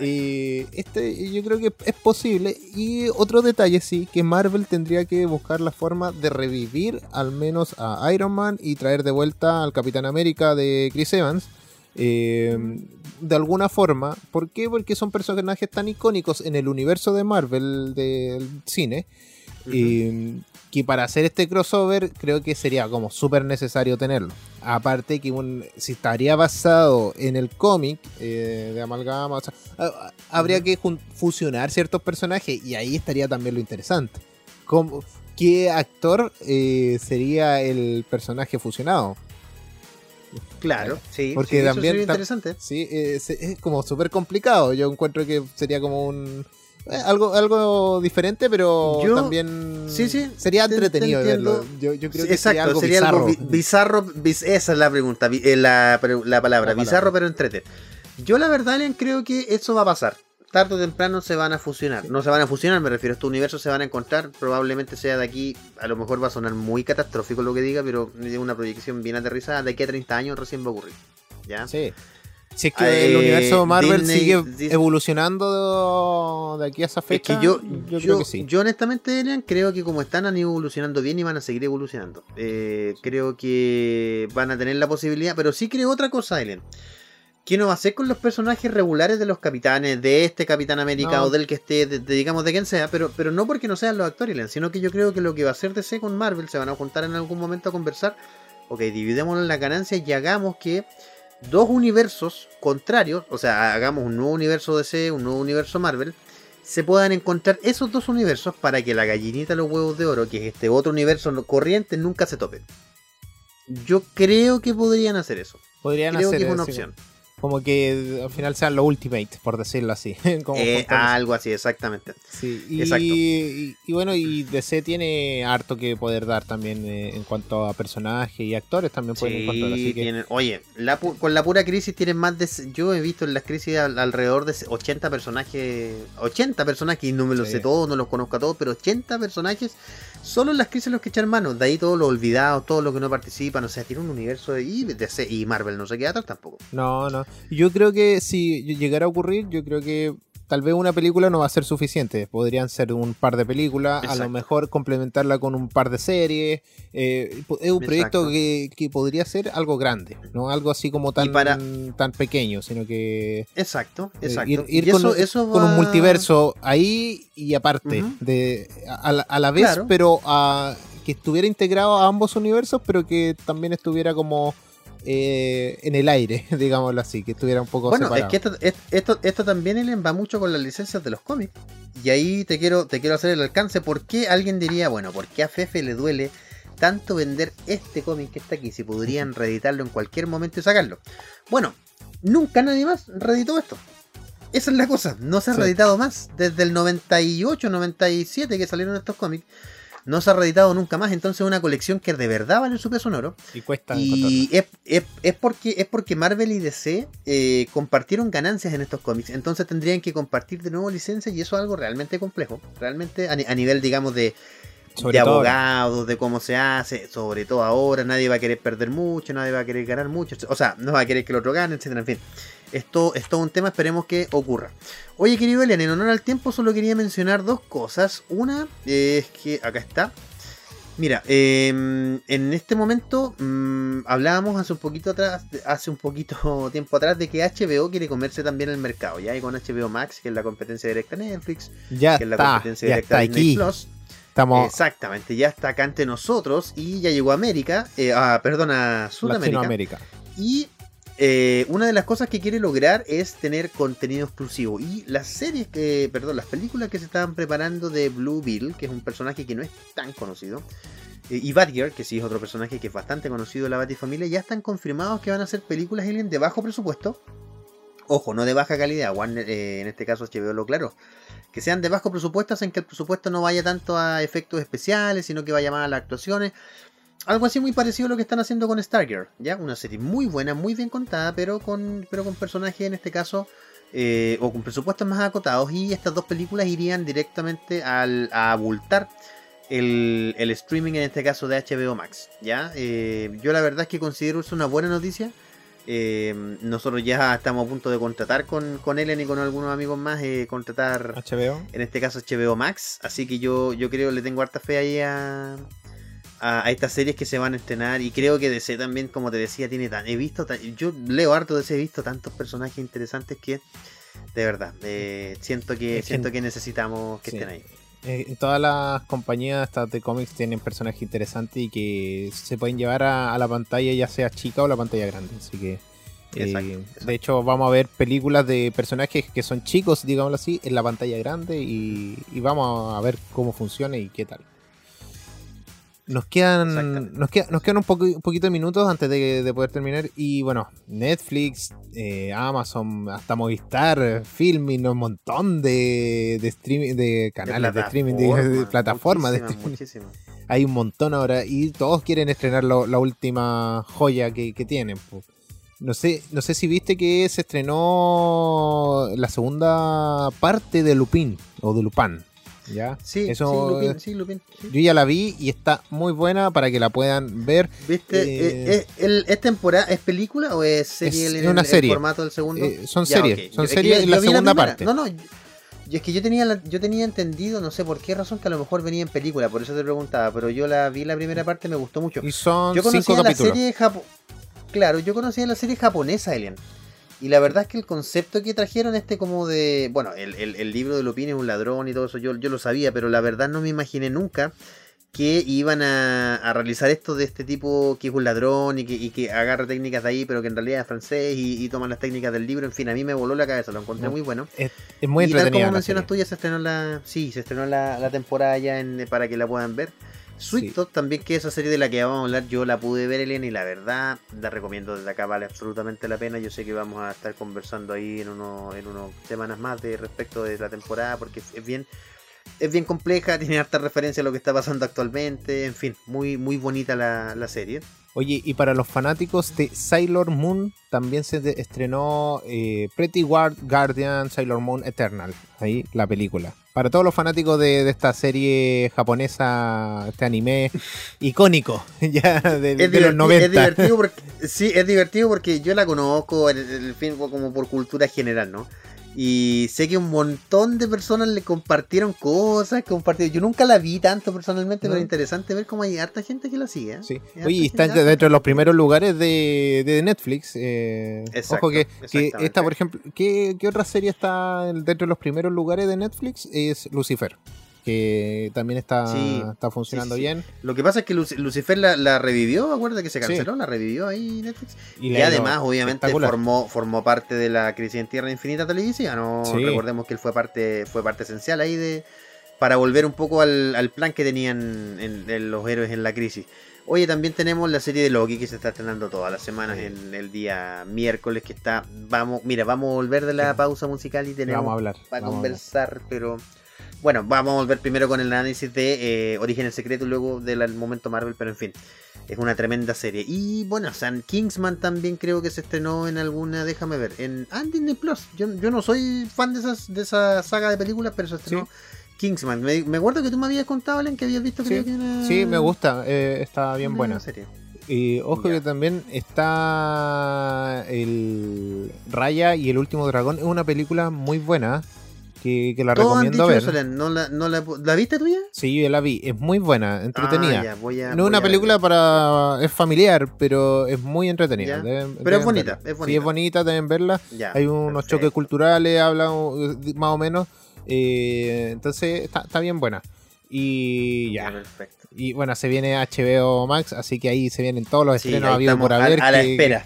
Eh, este yo creo que es posible. Y otro detalle sí, que Marvel tendría que buscar la forma de revivir al menos a Iron Man y traer de vuelta al Capitán América de Chris Evans. eh, de alguna forma. ¿Por qué? Porque son personajes tan icónicos en el universo de Marvel del cine. eh, que para hacer este crossover creo que sería como súper necesario tenerlo. Aparte que un, si estaría basado en el cómic eh, de Amalgama, o sea, a- a- habría que fusionar ciertos personajes y ahí estaría también lo interesante. ¿Cómo- ¿Qué actor eh, sería el personaje fusionado? Claro, sí, Porque sí, eso también sería interesante. Sí, eh, se- es como súper complicado. Yo encuentro que sería como un... eh, algo, algo diferente, pero Yo- también sí, sí, sería te- entretenido te verlo. Yo, yo creo que sería algo bizarro. esa es la pregunta, eh, la, la palabra, La bizarro pero entrete. Yo la verdad, creo que eso va a pasar. Tarde o temprano se van a fusionar. No se van a fusionar, me refiero a estos universos se van a encontrar. Probablemente sea de aquí, a lo mejor va a sonar muy catastrófico lo que diga, pero es una proyección bien aterrizada. De aquí a 30 años recién va a ocurrir. ¿Ya? Sí. Si es que el eh, universo Marvel Disney- sigue evolucionando de, aquí a esa Es fecha, que yo, yo, yo, creo que sí. yo honestamente, Elian, creo que como están han ido evolucionando bien y van a seguir evolucionando. Eh, creo que van a tener la posibilidad, pero sí creo otra cosa, Elian. ¿Qué no va a hacer con los personajes regulares de los capitanes, de este Capitán América No. o del que esté, de- de, digamos, de quien sea? Pero, pero no porque no sean los actores, Elian, sino que yo creo que lo que va a hacer DC con Marvel se van a juntar en algún momento a conversar. Ok, dividémoslo en la ganancia y hagamos que dos universos contrarios, o sea, hagamos un nuevo universo DC, un nuevo universo Marvel, se puedan encontrar esos dos universos para que la gallinita de los huevos de oro, que es este otro universo corriente, nunca se tope. Yo creo que podrían hacer eso. Podrían creo hacer que es una opción. Como que al final sean los Ultimate, por decirlo así. como Eh, algo así, exactamente. Sí, y, y- y bueno, y DC tiene harto que poder dar también eh, en cuanto a personajes y actores también pueden encontrar. Así Sí, que tienen- oye, la pu- con la pura crisis tienen más de... Yo he visto en las crisis al- alrededor de 80 personajes, 80 personajes, y no me los Sí. sé todos, no los conozco a todos, pero 80 personajes, solo en las crisis los que echan mano, de ahí todos los olvidados, todos los que no participan, o sea, tiene un universo de... Y, DC y Marvel no se queda atrás tampoco. No, no. Yo creo que si llegara a ocurrir, yo creo que tal vez una película no va a ser suficiente. Podrían ser un par de películas, a lo mejor complementarla con un par de series. Eh, es un proyecto que, que podría ser algo grande, no algo así como tan, para- tan pequeño, sino que Exacto, eh, exacto. ir, con, eso- un- con multiverso ahí y aparte, de a, la- a la vez, Claro. pero a, que estuviera integrado a ambos universos, pero que también estuviera como eh, en el aire, digámoslo así, que estuviera un poco Bueno, separado. es que esto, es- esto, esto también va mucho con las licencias de los cómics. Y ahí te quiero, te quiero hacer el alcance. ¿Por qué alguien diría, bueno, por qué a Fefe le duele tanto vender este cómic que está aquí si podrían reeditarlo en cualquier momento y sacarlo? Bueno, nunca nadie más reeditó esto. Esa es la cosa, no se ha Sí. reeditado más. Desde el 98, 97 que salieron estos cómics, no se ha reeditado nunca más. Entonces es una colección que de verdad vale su peso en oro. y cuesta. Y es, es- es porque, es porque Marvel y DC eh, compartieron ganancias en estos cómics. Entonces tendrían que compartir de nuevo licencias y eso es algo realmente complejo. Realmente a, ni- a nivel, digamos, de, Sobre de abogados, de cómo se hace. Sobre todo ahora, nadie va a querer perder mucho, nadie va a querer ganar mucho. O sea, no va a querer que el otro gane, etcétera. En fin, esto es todo un tema, esperemos que ocurra. Oye, querido Elian, en honor al tiempo solo quería mencionar dos cosas. Una es que acá está. Mira, eh, en este momento mm, hablábamos hace un poquito atrás, hace un poquito tiempo atrás de que HBO quiere comerse también el mercado, ya y con HBO Max, que es la competencia directa de Netflix, Ya que es la está, competencia directa está de aquí. Plus. Estamos Exactamente, ya está acá ante nosotros y ya llegó a América, eh, ah, perdón, a Sudamérica. Y eh, una de las cosas que quiere lograr es tener contenido exclusivo. Y las series perdón, las películas que se estaban preparando de Blue Beetle, que es un personaje que no es tan conocido, eh, y Batgirl, que sí es otro personaje que es bastante conocido de la Batifamilia, ya están confirmados que van a ser películas alien de bajo presupuesto. Ojo, no de baja calidad, Warner, eh, en este caso HBO lo claro. Que sean de bajo presupuesto, hacen que el presupuesto no vaya tanto a efectos especiales, sino que vaya más a las actuaciones. Algo así muy parecido a lo que están haciendo con Stargirl, ¿ya? Una serie muy buena, muy bien contada, pero con, pero con personajes en este caso, eh, o con presupuestos más acotados, y estas dos películas irían directamente al, a abultar el, el streaming, en este caso de HBO Max, ¿ya? Eh, yo la verdad es que considero eso una buena noticia. Eh, nosotros ya estamos a punto de contratar con, con Ellen y con algunos amigos más, eh, contratar HBO. en este caso HBO Max, así que yo, yo creo le tengo harta fe ahí a, a, a estas series que se van a estrenar y creo que DC también, como te decía, tiene tan, he visto, tan- yo leo harto DC, he visto tantos personajes interesantes que de verdad, eh, siento que Es siento que necesitamos que Sí. estén ahí. Eh, todas las compañías de cómics tienen personajes interesantes y que se pueden llevar a, a la pantalla, ya sea chica o la pantalla grande. Así que. eh, Exacto, exacto. De hecho, vamos a ver películas de personajes que son chicos, digámoslo así, en la pantalla grande y, y vamos a ver cómo funciona y qué tal. Nos quedan, nos, queda- nos quedan un, poco, un poquito de minutos antes de, de poder terminar. Y bueno, Netflix, eh, Amazon, hasta Movistar, Filming, un montón de, de, streaming, de canales de, streaming, de, de plataformas de streaming. Hay un montón ahora y todos quieren estrenar lo- la última joya que, que tienen. No sé, no sé si viste que se estrenó la segunda parte de Lupin o de Lupin. ¿Ya? Sí, Eso, sí, Lupin, sí, Lupin, sí. Yo ya la vi y está muy buena para que la puedan ver. ¿Viste? eh, Eh, eh, el- ¿Es temporada, es película o es serie Es en una el, el serie. formato del segundo? Eh, son Ya, series, son series en la segunda parte. No, no. yo- y es que yo tenía, la- yo tenía entendido, no sé por qué razón, que a lo mejor venía en película, por eso te preguntaba, pero yo la vi la primera parte, me gustó mucho. Y son Yo cinco conocía la capítulos. serie japo- Claro, yo conocía la serie japonesa, Alien. Y la verdad es que el concepto que trajeron este como de... Bueno, el, el- el libro de Lupin es un ladrón y todo eso, yo, yo lo sabía, pero la verdad no me imaginé nunca que iban a, a realizar esto de este tipo que es un ladrón y que, y que agarra técnicas de ahí, pero que en realidad es francés y, y toman las técnicas del libro. En fin, a mí me voló la cabeza, lo encontré muy bueno. Es, es muy y tal entretenida. como mencionas serie. tú, ya se estrenó la. Sí, se estrenó la, la temporada ya en, para que la puedan ver. Sweet Sí. También, que esa serie de la que vamos a hablar, yo la pude ver, Elena, y la verdad, la recomiendo desde acá, vale absolutamente la pena. Yo sé que vamos a estar conversando ahí en unos en unos semanas más de respecto de la temporada, porque es bien es bien compleja, tiene harta referencia a lo que está pasando actualmente, en fin, muy muy bonita la, la serie. Oye, y para los fanáticos de Sailor Moon, también se estrenó eh, Pretty Guard- Guardian Sailor Moon Eternal. Ahí la película. Para todos los fanáticos de, de esta serie japonesa, este anime icónico, ya de, Es, de los diverti- 90. es divertido porque sí, es divertido porque yo la conozco el, fin como por cultura general, ¿no? Y sé que un montón de personas le compartieron cosas, compartieron. Yo nunca la vi tanto personalmente, No. pero interesante ver cómo hay harta gente que la sigue. ¿eh? Sí. Oye, y está dentro de los primeros lugares de, de Netflix. eh, Exacto, ojo que, que esta, por ejemplo, ¿qué, qué otra serie está dentro de los primeros lugares de Netflix? Es Lucifer. Que también está, Sí, está funcionando sí, sí. bien. Lo que pasa es que Luc- Lucifer la, la revivió, acuérdate que se canceló, la revivió ahí Netflix. Y, además, obviamente, formó, formó parte de la crisis en Tierra Infinita televisiva, ¿no? Recordemos que él fue parte, fue parte esencial ahí de para volver un poco al, al plan que tenían en, en los héroes en la crisis. Oye, también tenemos la serie de Loki que se está estrenando todas las semanas Sí. en el día miércoles que está. Vamos, mira, vamos a volver de la pausa musical y tenemos Vamos a hablar. para vamos a hablar. conversar, pero bueno, vamos a volver primero con el análisis de eh, Origen el Secreto y luego del momento Marvel, pero en fin, es una tremenda serie. Y bueno, San Kingsman también creo que se estrenó en alguna, déjame ver, en ah, Disney Plus. Yo, yo no soy fan de esas de esa saga de películas, pero se estrenó Kingsman. Me, me acuerdo que tú me habías contado, Alan, que habías visto Sí, creo que una- Sí, me gusta, eh, está bien una buena. serie. Y ojo Ya. que también está el Raya y el último dragón. Es una película muy buena que, que la Todos han recomiendo dicho ver. eso, ¿No la, no la, ¿la viste tuya? Sí, yo la vi. Es muy buena, entretenida. Ah, ya, voy a- no es una a película para. es familiar, pero es muy entretenida. Deben- Pero es bonita, verla. es Sí, bonita. es bonita, deben verla. Ya, Hay unos perfecto. choques culturales, hablan uh, más o menos. eh, entonces está, está bien buena. Y ya. perfecto. Y bueno, se viene HBO Max, así que ahí se vienen todos los Sí, estrenos habidos por a- haber. a la que- espera.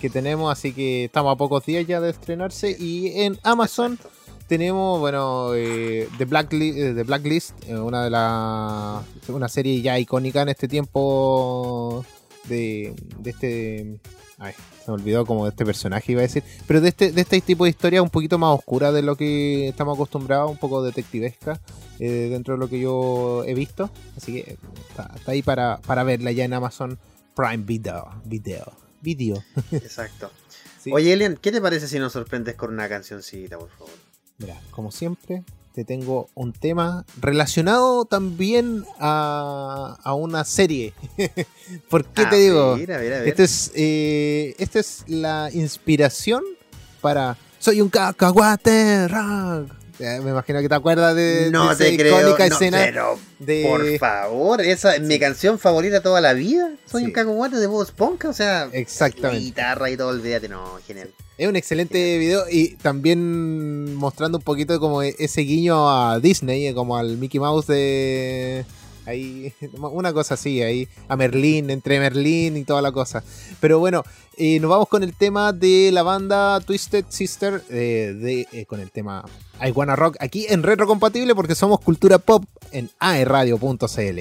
que tenemos, así que estamos a pocos días ya de estrenarse. Y en Amazon. Tenemos, bueno, eh, The, Blacklist, eh, The Blacklist, eh, una de las. Una serie ya icónica en este tiempo de, de este. Ay, se me olvidó como de este personaje iba a decir. Pero de este, de este tipo de historia un poquito más oscura de lo que estamos acostumbrados, un poco detectivesca. eh, dentro de lo que yo he visto. Así que eh, está, está ahí para, para verla ya en Amazon Prime Video. Video. Video. Exacto. Sí. Oye, Elian, ¿qué te parece si nos sorprendes con una cancioncita, por favor? Mira, como siempre, te tengo un tema relacionado también a, a una serie. ¿Por qué Ah, te digo? Mira, mira. Este es, eh, esta es la inspiración para Soy un cacahuate rock. Eh, Me imagino que te acuerdas de, no de esa creo. icónica no, escena pero, de... por favor, esa es mi canción favorita toda la vida. Soy Sí. un cacahuate de voz Esponja, o sea, Exactamente. guitarra y todo, olvídate, no, genial. Es un excelente video y también mostrando un poquito como ese guiño a Disney, eh, como al Mickey Mouse de... Ahí, una cosa así, ahí a Merlín, entre Merlín y toda la cosa. Pero bueno, eh, nos vamos con el tema de la banda Twisted Sister, eh, de, eh, con el tema I Wanna Rock, aquí en Retro Compatible porque somos cultura pop en aeradio.cl.